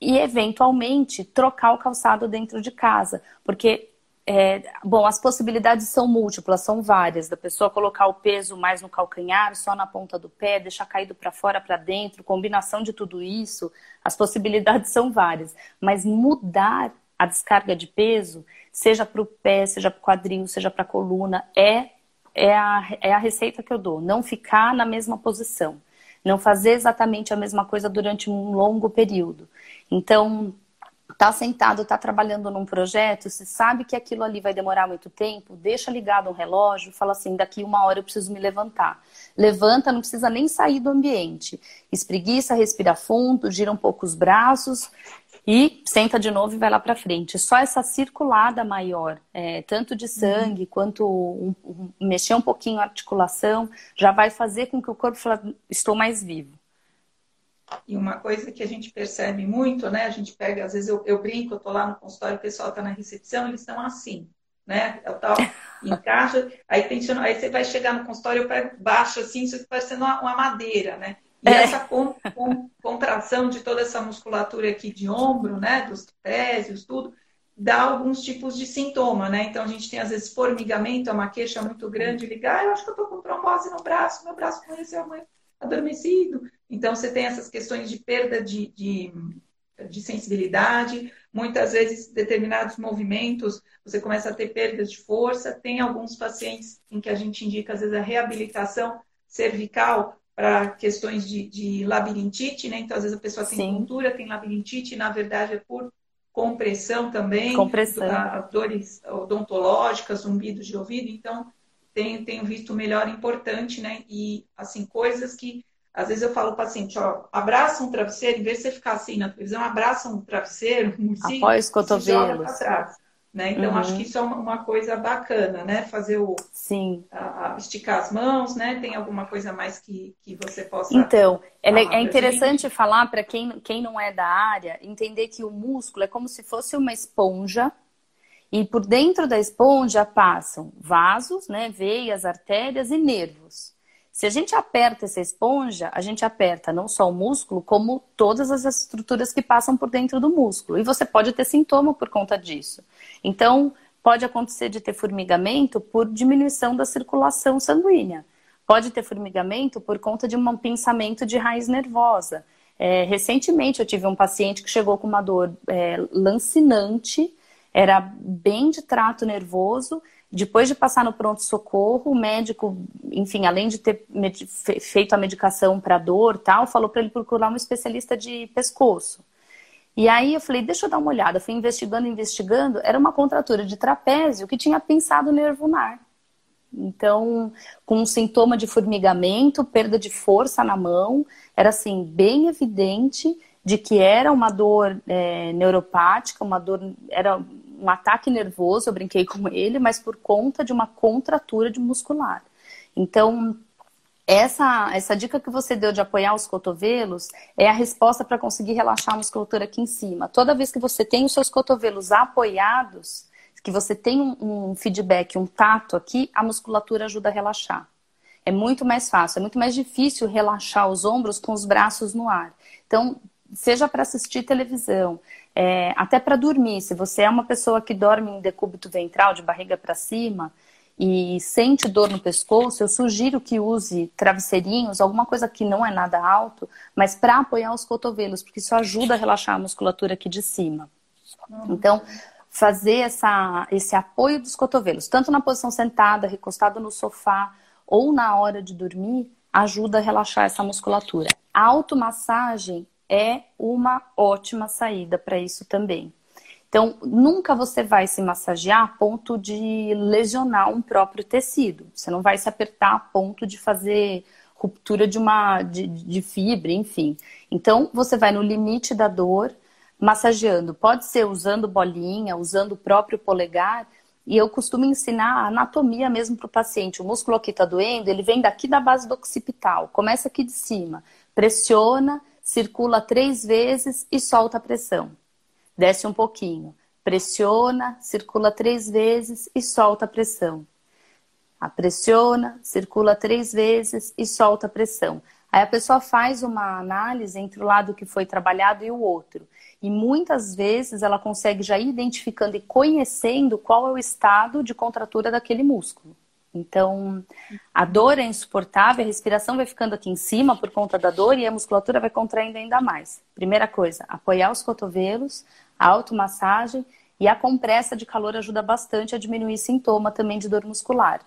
Speaker 2: E eventualmente trocar o calçado dentro de casa, porque é, bom, as possibilidades são múltiplas, são várias. Da pessoa colocar o peso mais no calcanhar, só na ponta do pé, deixar caído para fora, para dentro, combinação de tudo isso, as possibilidades são várias. Mas mudar a descarga de peso, seja para o pé, seja para o quadril, seja para a coluna, é é a, é a receita que eu dou. Não ficar na mesma posição. Não fazer exatamente a mesma coisa durante um longo período. Então, tá sentado, tá trabalhando num projeto, se sabe que aquilo ali vai demorar muito tempo, deixa ligado um relógio, fala assim, daqui uma hora eu preciso me levantar. Levanta, não precisa nem sair do ambiente. Espreguiça, respira fundo, gira um pouco os braços e senta de novo e vai lá para frente. Só essa circulada maior, é, tanto de sangue uhum. quanto um, um, mexer um pouquinho a articulação, já vai fazer com que o corpo fale, estou mais vivo.
Speaker 1: E uma coisa que a gente percebe muito, né? A gente pega, às vezes eu, eu brinco, eu tô lá no consultório, o pessoal está na recepção, eles estão assim, né? Eu tal, encaixa, aí tensiona, aí você vai chegar no consultório, eu pego baixo assim, isso parecendo uma, uma madeira, né? E é. essa com, com, contração de toda essa musculatura aqui de ombro, né, dos trapézios, tudo, dá alguns tipos de sintoma, né? Então a gente tem às vezes formigamento, é uma queixa muito grande, ligar, ah, eu acho que eu tô com trombose no braço, meu braço conheceu adormecido. Então você tem essas questões de perda de, de, de sensibilidade, muitas vezes determinados movimentos, você começa a ter perdas de força. Tem alguns pacientes em que a gente indica, às vezes, a reabilitação cervical para questões de, de, labirintite, né? Então, às vezes a pessoa tem Sim. tontura, tem labirintite, e na verdade é por compressão também.
Speaker 2: Compressão.
Speaker 1: As dores odontológicas, zumbidos de ouvido. Então, tenho, tenho visto melhor importante, né? E, assim, coisas que, às vezes eu falo ao paciente, ó, abraça um travesseiro, em vez de você ficar assim na televisão, abraça um travesseiro, um
Speaker 2: Apoia os cotovelos.
Speaker 1: para trás. Né? Então, uhum. acho que isso é uma, coisa bacana, né? Fazer o.
Speaker 2: Sim.
Speaker 1: A, a esticar as mãos, né? Tem alguma coisa mais que, que você possa.
Speaker 2: Então, é, é interessante falar para quem, quem não é da área, entender que o músculo é como se fosse uma esponja. E por dentro da esponja passam vasos, né, veias, artérias e nervos. Se a gente aperta essa esponja, a gente aperta não só o músculo, como todas as estruturas que passam por dentro do músculo. E você pode ter sintoma por conta disso. Então, pode acontecer de ter formigamento por diminuição da circulação sanguínea. Pode ter formigamento por conta de um pensamento de raiz nervosa. É, recentemente eu tive um paciente que chegou com uma dor é, lancinante, era bem de trato nervoso, depois de passar no pronto-socorro, o médico, enfim, além de ter feito a medicação para dor tal, falou para ele procurar um especialista de pescoço. E aí eu falei, deixa eu dar uma olhada. Fui investigando, investigando. Era uma contratura de trapézio que tinha pensado nervo ulnar. Então, com um sintoma de formigamento, perda de força na mão, era assim, bem evidente de que era uma dor é, neuropática, uma dor, era um ataque nervoso, eu brinquei com ele, mas por conta de uma contratura de muscular. Então, essa, essa dica que você deu de apoiar os cotovelos é a resposta para conseguir relaxar a musculatura aqui em cima. Toda vez que você tem os seus cotovelos apoiados, que você tem um, um feedback, um tato aqui, a musculatura ajuda a relaxar. É muito mais fácil, é muito mais difícil relaxar os ombros com os braços no ar. Então, seja para assistir televisão, é, até para dormir. Se você é uma pessoa que dorme em decúbito ventral, de barriga para cima, e sente dor no pescoço, eu sugiro que use travesseirinhos, alguma coisa que não é nada alto, mas para apoiar os cotovelos, porque isso ajuda a relaxar a musculatura aqui de cima. Então, fazer essa, esse apoio dos cotovelos, tanto na posição sentada, recostado no sofá, ou na hora de dormir, ajuda a relaxar essa musculatura. A automassagem é uma ótima saída para isso também. Então, nunca você vai se massagear a ponto de lesionar um próprio tecido. Você não vai se apertar a ponto de fazer ruptura de uma de, de fibra, enfim. Então, você vai no limite da dor, massageando. Pode ser usando bolinha, usando o próprio polegar. E eu costumo ensinar a anatomia mesmo para o paciente. O músculo que está doendo, ele vem daqui da base do occipital. Começa aqui de cima. Pressiona, circula três vezes e solta a pressão desce um pouquinho, pressiona, circula três vezes e solta a pressão. A pressiona, circula três vezes e solta a pressão. Aí a pessoa faz uma análise entre o lado que foi trabalhado e o outro. E muitas vezes ela consegue já ir identificando e conhecendo qual é o estado de contratura daquele músculo. Então, a dor é insuportável, a respiração vai ficando aqui em cima por conta da dor e a musculatura vai contraindo ainda mais. Primeira coisa, apoiar os cotovelos, a automassagem e a compressa de calor ajuda bastante a diminuir sintoma também de dor muscular.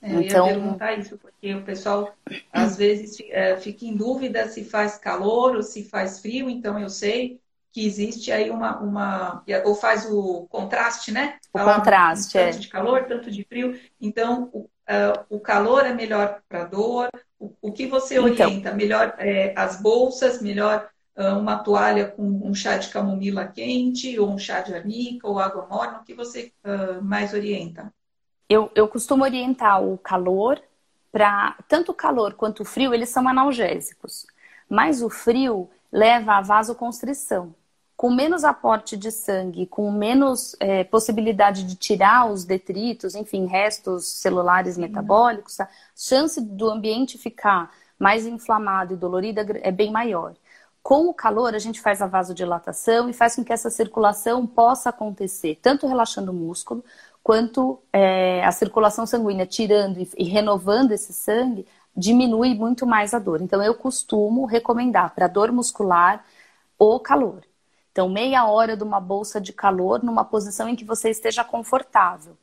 Speaker 1: É, eu então... ia perguntar isso, porque o pessoal às vezes é, fica em dúvida se faz calor ou se faz frio, então eu sei que existe aí uma, uma ou faz o contraste, né?
Speaker 2: O contraste,
Speaker 1: tanto é. de calor, tanto de frio. Então, o, uh, o calor é melhor para dor. O, o, que você então. orienta? Melhor é, as bolsas, melhor uma toalha com um chá de camomila quente, ou um chá de arnica, ou água morna, o que você uh, mais orienta?
Speaker 2: Eu, eu costumo orientar o calor para tanto o calor quanto o frio, eles são analgésicos. Mas o frio leva à vasoconstrição. Com menos aporte de sangue, com menos é, possibilidade de tirar os detritos, enfim, restos celulares metabólicos, a chance do ambiente ficar mais inflamado e dolorido é bem maior. Com o calor, a gente faz a vasodilatação e faz com que essa circulação possa acontecer, tanto relaxando o músculo, quanto é, a circulação sanguínea tirando e, e renovando esse sangue, diminui muito mais a dor. Então, eu costumo recomendar para dor muscular o calor. Então, meia hora de uma bolsa de calor numa posição em que você esteja confortável.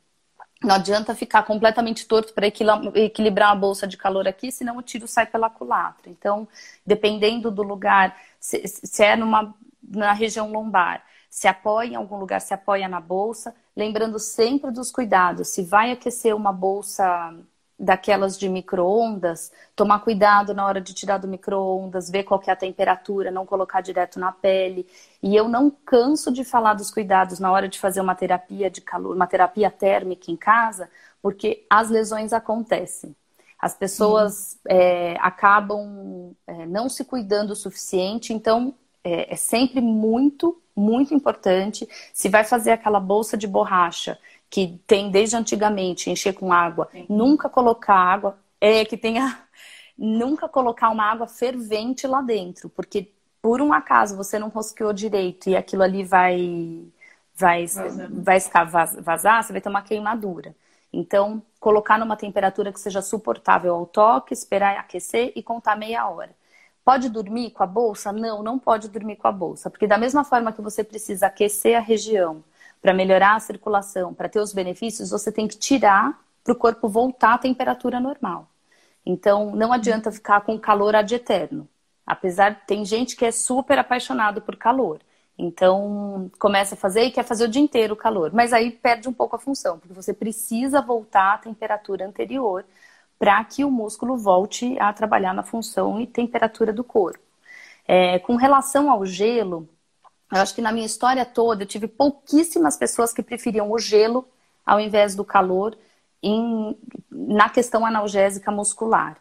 Speaker 2: Não adianta ficar completamente torto para equilibrar a bolsa de calor aqui, senão o tiro sai pela culatra. Então, dependendo do lugar, se, é numa, na região lombar, se apoia em algum lugar, se apoia na bolsa, lembrando sempre dos cuidados. Se vai aquecer uma bolsa daquelas de micro-ondas, tomar cuidado na hora de tirar do micro-ondas, ver qual que é a temperatura, não colocar direto na pele. E eu não canso de falar dos cuidados na hora de fazer uma terapia de calor, uma terapia térmica em casa, porque as lesões acontecem. As pessoas é, acabam é, não se cuidando o suficiente, então é, é sempre muito muito importante. Se vai fazer aquela bolsa de borracha que tem desde antigamente, encher com água, Sim. nunca colocar água, é que tenha nunca colocar uma água fervente lá dentro, porque por um acaso você não conseguiu direito e aquilo ali vai vai vai vazar, você vai ter uma queimadura. Então, colocar numa temperatura que seja suportável ao toque, esperar aquecer e contar meia hora. Pode dormir com a bolsa? Não, não pode dormir com a bolsa, porque da mesma forma que você precisa aquecer a região para melhorar a circulação, para ter os benefícios, você tem que tirar para o corpo voltar à temperatura normal. Então, não adianta ficar com calor ad eterno. Apesar, tem gente que é super apaixonado por calor. Então, começa a fazer e quer fazer o dia inteiro o calor. Mas aí perde um pouco a função, porque você precisa voltar à temperatura anterior para que o músculo volte a trabalhar na função e temperatura do corpo. É, com relação ao gelo, eu acho que na minha história toda eu tive pouquíssimas pessoas que preferiam o gelo ao invés do calor em, na questão analgésica muscular.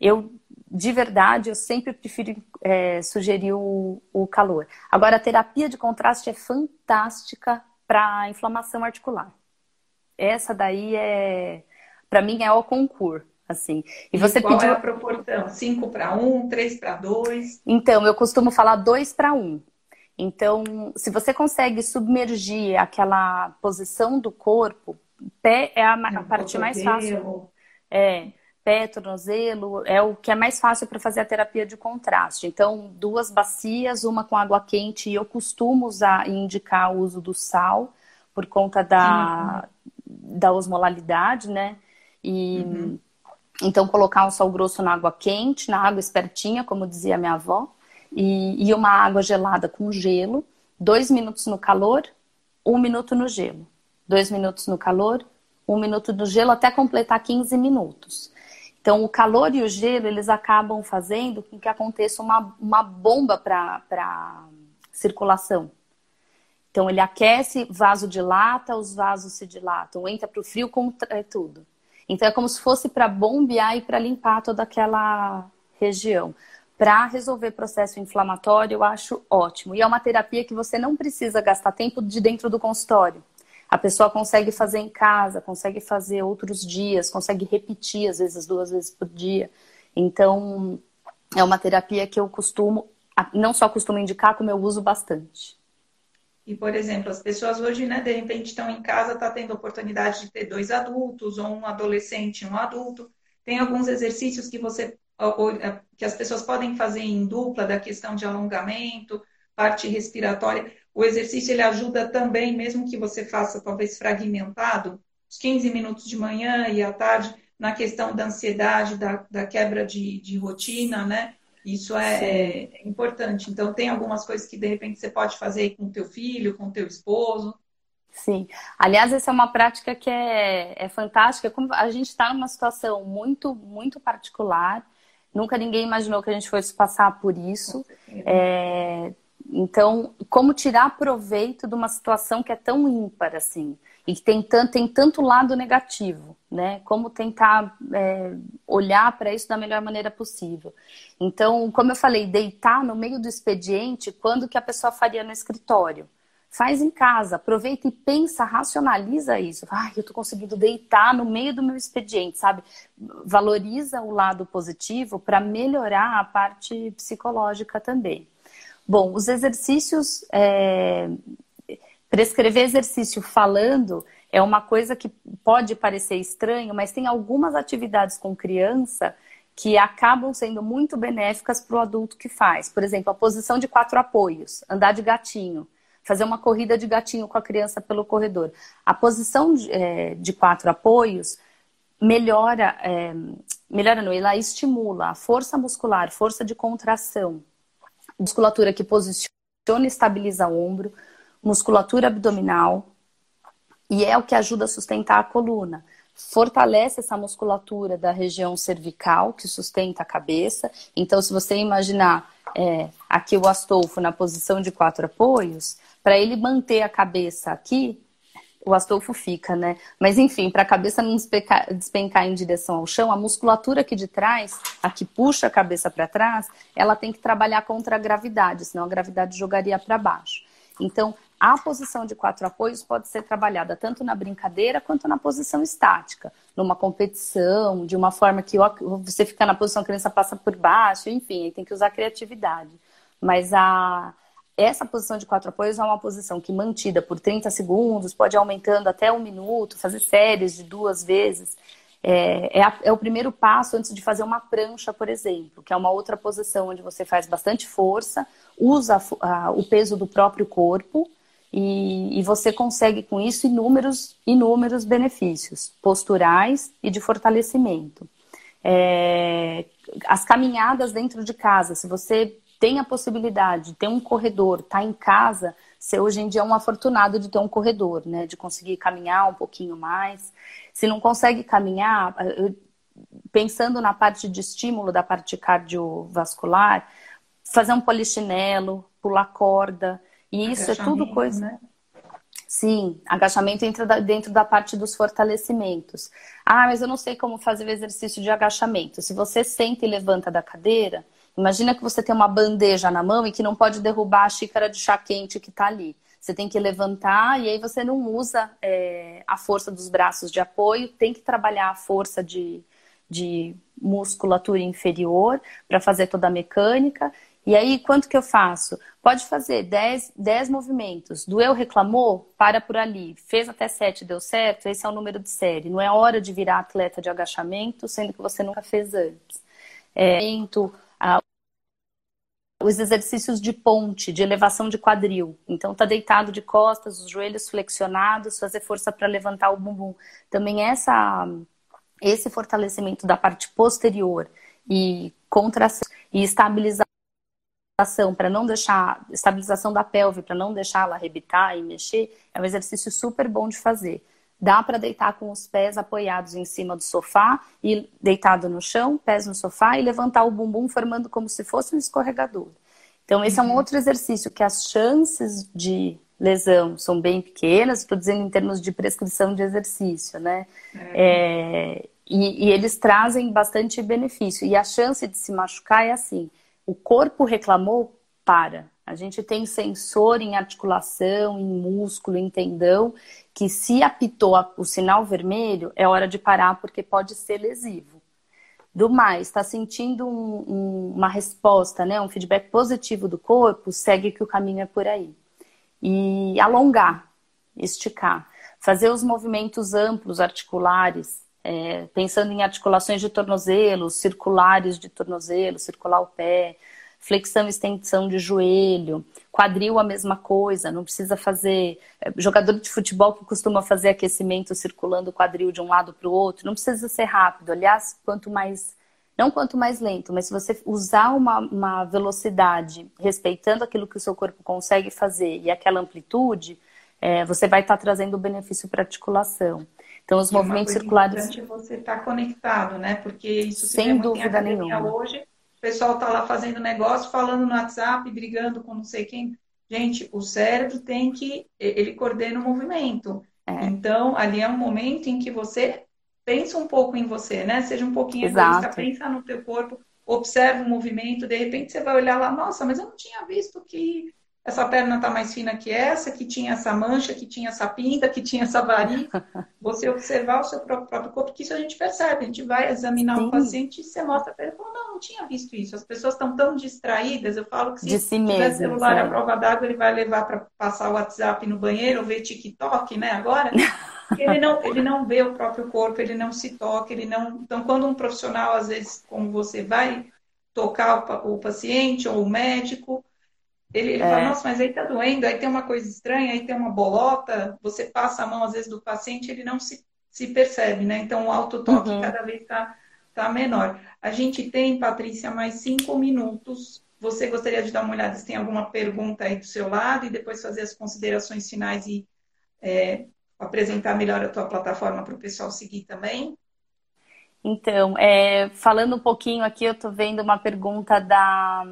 Speaker 2: Eu, de verdade, eu sempre prefiro é, sugerir o, o calor. Agora, a terapia de contraste é fantástica para inflamação articular. Essa daí é, para mim, é o concurso assim.
Speaker 1: E, e você qual pediu é a proporção? 5 para 1, 3 para 2?
Speaker 2: Então, eu costumo falar 2 para 1. Então, se você consegue submergir aquela posição do corpo, pé é a, a parte mais fácil. É, pé, tornozelo, é o que é mais fácil para fazer a terapia de contraste. Então, duas bacias, uma com água quente, e eu costumo usar e indicar o uso do sal, por conta da, uhum. da osmolalidade, né? E uhum. Então, colocar um sal grosso na água quente, na água espertinha, como dizia minha avó, e, e uma água gelada com gelo, dois minutos no calor, um minuto no gelo. Dois minutos no calor, um minuto no gelo, até completar 15 minutos. Então, o calor e o gelo, eles acabam fazendo com que aconteça uma, uma bomba para circulação. Então, ele aquece, vaso dilata, os vasos se dilatam, entra para o frio, contrai tudo. Então é como se fosse para bombear e para limpar toda aquela região. Para resolver processo inflamatório, eu acho ótimo. E é uma terapia que você não precisa gastar tempo de dentro do consultório. A pessoa consegue fazer em casa, consegue fazer outros dias, consegue repetir, às vezes, duas vezes por dia. Então, é uma terapia que eu costumo, não só costumo indicar, como eu uso bastante.
Speaker 1: E, por exemplo, as pessoas hoje, né, de repente estão em casa, está tendo oportunidade de ter dois adultos, ou um adolescente e um adulto. Tem alguns exercícios que você que as pessoas podem fazer em dupla da questão de alongamento, parte respiratória. O exercício ele ajuda também, mesmo que você faça talvez fragmentado, os 15 minutos de manhã e à tarde, na questão da ansiedade, da, da quebra de, de rotina, né? Isso é, é, importante. Então, tem algumas coisas que, de repente, você pode fazer com o teu filho, com o teu esposo.
Speaker 2: Sim. Aliás, essa é uma prática que é, é fantástica. Como a gente está numa situação muito, muito particular, Nunca ninguém imaginou que a gente fosse passar por isso. É, então, como tirar proveito de uma situação que é tão ímpar assim e que tem tanto, tem tanto lado negativo, né? Como tentar é, olhar para isso da melhor maneira possível. Então, como eu falei, deitar no meio do expediente, quando que a pessoa faria no escritório? Faz em casa, aproveita e pensa, racionaliza isso. Ai, eu estou conseguindo deitar no meio do meu expediente, sabe? Valoriza o lado positivo para melhorar a parte psicológica também. Bom, os exercícios, é... prescrever exercício falando é uma coisa que pode parecer estranho, mas tem algumas atividades com criança que acabam sendo muito benéficas para o adulto que faz. Por exemplo, a posição de quatro apoios, andar de gatinho fazer uma corrida de gatinho com a criança pelo corredor. A posição de, é, de quatro apoios melhora, é, melhora não, ela estimula a força muscular, força de contração, musculatura que posiciona e estabiliza o ombro, musculatura abdominal, e é o que ajuda a sustentar a coluna. Fortalece essa musculatura da região cervical, que sustenta a cabeça. Então, se você imaginar é, aqui o Astolfo na posição de quatro apoios, para ele manter a cabeça aqui, o Astolfo fica, né? Mas enfim, para a cabeça não despencar, despencar, em direção ao chão, a musculatura aqui de trás, a que puxa a cabeça para trás, ela tem que trabalhar contra a gravidade, senão a gravidade jogaria para baixo. Então, a posição de quatro apoios pode ser trabalhada tanto na brincadeira quanto na posição estática, numa competição, de uma forma que você fica na posição, a criança passa por baixo, enfim, aí tem que usar criatividade. Mas a, essa posição de quatro apoios é uma posição que, mantida por 30 segundos, pode ir aumentando até um minuto, fazer séries de duas vezes. É, é, a, é, o primeiro passo antes de fazer uma prancha, por exemplo, que é uma outra posição onde você faz bastante força, usa a, a, o peso do próprio corpo e, e, você consegue com isso inúmeros, inúmeros benefícios posturais e de fortalecimento. É, as caminhadas dentro de casa, se você tem a possibilidade de ter um corredor, tá em casa, você hoje em dia é um afortunado de ter um corredor, né? De conseguir caminhar um pouquinho mais. Se não consegue caminhar, pensando na parte de estímulo da parte cardiovascular, fazer um polichinelo, pular corda, e isso é tudo coisa. Né? Sim, agachamento entra dentro da parte dos fortalecimentos. Ah, mas eu não sei como fazer o exercício de agachamento. Se você senta e levanta da cadeira, Imagina que você tem uma bandeja na mão e que não pode derrubar a xícara de chá quente que está ali. Você tem que levantar e aí você não usa é, a força dos braços de apoio, tem que trabalhar a força de, de musculatura inferior para fazer toda a mecânica. E aí, quanto que eu faço? Pode fazer 10, 10 movimentos. Doeu, reclamou? Para por ali. Fez até 7, deu certo? Esse é o número de série. Não é hora de virar atleta de agachamento, sendo que você nunca fez antes. É, os exercícios de ponte, de elevação de quadril. Então, tá deitado de costas, os joelhos flexionados, fazer força para levantar o bumbum. Também essa, esse fortalecimento da parte posterior e contração e estabilização para não deixar estabilização da pelve para não deixá-la arrebitar e mexer é um exercício super bom de fazer. Dá para deitar com os pés apoiados em cima do sofá e deitado no chão, pés no sofá e levantar o bumbum formando como se fosse um escorregador. Então esse uhum. é um uhum. outro exercício que as chances de lesão são bem pequenas, estou dizendo em termos de prescrição de exercício, né? É. É, e, e, eles trazem bastante benefício. E a chance de se machucar é assim: o corpo reclamou, para. A gente tem sensor em articulação, em músculo, em tendão, que se apitou o sinal vermelho, é hora de parar porque pode ser lesivo. Do mais, está sentindo um, um, uma resposta, né, um feedback positivo do corpo, segue que o caminho é por aí. E alongar, esticar, fazer os movimentos amplos articulares, é, pensando em articulações de tornozelo, circulares de tornozelo, circular o pé, flexão e extensão de joelho, quadril a mesma coisa, não precisa fazer. Eh, jogador de futebol que costuma fazer aquecimento circulando o quadril de um lado para o outro, não precisa ser rápido. Aliás, quanto mais. Não quanto mais lento, mas se você usar uma, uma velocidade respeitando aquilo que o seu corpo consegue fazer e aquela amplitude, é, você vai estar tá trazendo benefício para a articulação. Então, os e movimentos circulares.
Speaker 1: É você estar tá conectado, né? Porque isso
Speaker 2: sem dúvida nenhuma.
Speaker 1: Hoje, pessoal está lá fazendo negócio, falando no WhatsApp, brigando com não sei quem. Gente, o cérebro tem que. Ele coordena o movimento. É. Então, ali é um momento em que você pensa um pouco em você, né? Seja um pouquinho egoísta, pensa no teu corpo, observa o movimento, de repente você vai olhar lá, nossa, mas eu não tinha visto que essa perna está mais fina que essa, que tinha essa mancha, que tinha essa pinta, que tinha essa varíola. Você observar o seu próprio, corpo, que isso a gente percebe. A gente vai examinar Sim. um paciente e você mostra para ele, não, não tinha visto isso. As pessoas estão tão distraídas. Eu falo que se
Speaker 2: De si
Speaker 1: tiver
Speaker 2: mesmo,
Speaker 1: celular à prova d'água, ele vai levar para passar o WhatsApp no banheiro ou ver TikTok, né, agora. ele não, ele não vê o próprio corpo, ele não se toca, ele não... Então, quando um profissional, às vezes, como você vai tocar o, o paciente ou o médico ele, ele é. fala, nossa, mas aí tá doendo, aí tem uma coisa estranha, aí tem uma bolota, você passa a mão às vezes do paciente, ele não se, se percebe, né? Então o autotoque uhum. cada vez está tá menor. A gente tem, Patrícia, mais cinco minutos. Você gostaria de dar uma olhada se tem alguma pergunta aí do seu lado e depois fazer as considerações finais e é, apresentar melhor a tua plataforma para o pessoal seguir também?
Speaker 2: Então, é, falando um pouquinho aqui, eu estou vendo uma pergunta da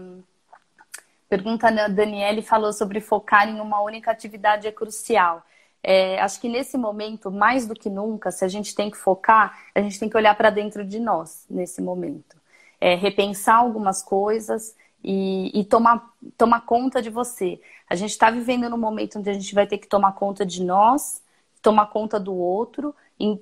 Speaker 2: pergunta da Daniele falou sobre focar em uma única atividade é crucial. É, acho que nesse momento, mais do que nunca, se a gente tem que focar, a gente tem que olhar para dentro de nós nesse momento. É, repensar algumas coisas e, e, tomar, tomar conta de você. A gente está vivendo num momento onde a gente vai ter que tomar conta de nós, tomar conta do outro,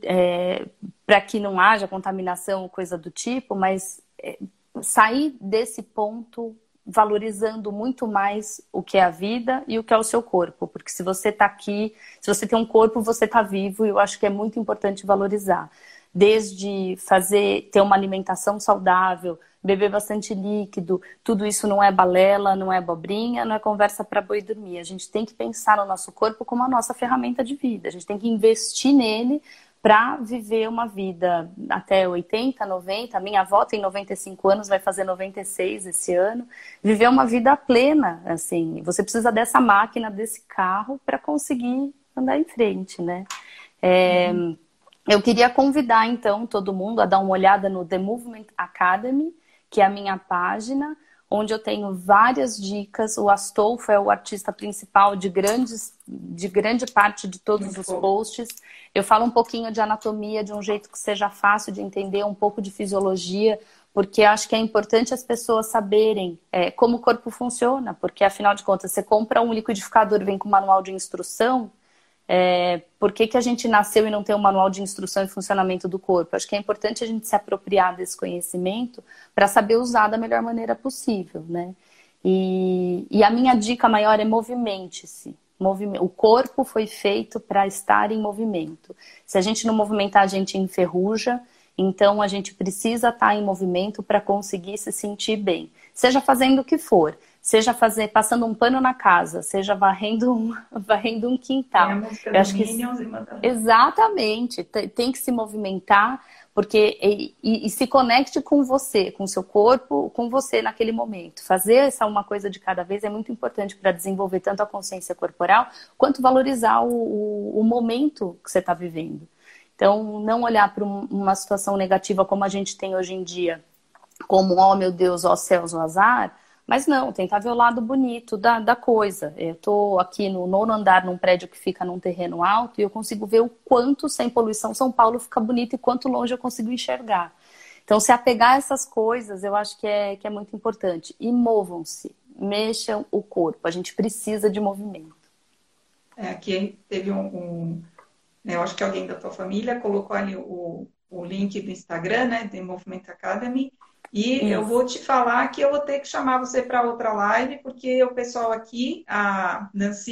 Speaker 2: é, para que não haja contaminação ou coisa do tipo, mas é, sair desse ponto valorizando muito mais o que é a vida e o que é o seu corpo. Porque se você está aqui, se você tem um corpo, você está vivo e eu acho que é muito importante valorizar. Desde fazer, ter uma alimentação saudável, beber bastante líquido, tudo isso não é balela, não é abobrinha, não é conversa para boi dormir. A gente tem que pensar no nosso corpo como a nossa ferramenta de vida. A gente tem que investir nele para viver uma vida até 80, 90. Minha avó tem 95 anos, vai fazer 96 esse ano. Viver uma vida plena, assim. Você precisa dessa máquina, desse carro para conseguir andar em frente, né? É, uhum. Eu queria convidar então todo mundo a dar uma olhada no The Movement Academy, que é a minha página onde eu tenho várias dicas. O Astolfo é o artista principal de, grandes, de grande parte de todos Muito os bom. posts. Eu falo um pouquinho de anatomia de um jeito que seja fácil de entender, um pouco de fisiologia, porque acho que é importante as pessoas saberem é, como o corpo funciona, porque afinal de contas, você compra um liquidificador, vem com manual de instrução, é, por que, que a gente nasceu e não tem um manual de instrução e funcionamento do corpo? Acho que é importante a gente se apropriar desse conhecimento para saber usar da melhor maneira possível, né? E, e a minha dica maior é movimente-se. O corpo foi feito para estar em movimento. Se a gente não movimentar, a gente enferruja. Então, a gente precisa estar em movimento para conseguir se sentir bem. Seja fazendo o que for seja fazer passando um pano na casa, seja varrendo um, varrendo um quintal.
Speaker 1: É Eu acho que
Speaker 2: exatamente tem que se movimentar porque e, e, e, se conecte com você, com seu corpo, com você naquele momento. Fazer essa uma coisa de cada vez é muito importante para desenvolver tanto a consciência corporal quanto valorizar o, o, o momento que você está vivendo. Então, não olhar para uma situação negativa como a gente tem hoje em dia, como, oh meu Deus, ó céus, o azar, mas não, tentar ver o lado bonito da, da coisa. Eu estou aqui no nono andar, num prédio que fica num terreno alto, e eu consigo ver o quanto, sem poluição, São Paulo fica bonito e quanto longe eu consigo enxergar. Então, se apegar a essas coisas, eu acho que é, que é muito importante. E movam-se, mexam o corpo. A gente precisa de movimento.
Speaker 1: É, aqui teve um, um né, eu acho que alguém da tua família colocou ali o, o link do Instagram, né, de Movement Academy, e Isso. eu vou te falar que eu vou ter que chamar você para outra live, porque o pessoal aqui, a Nancy,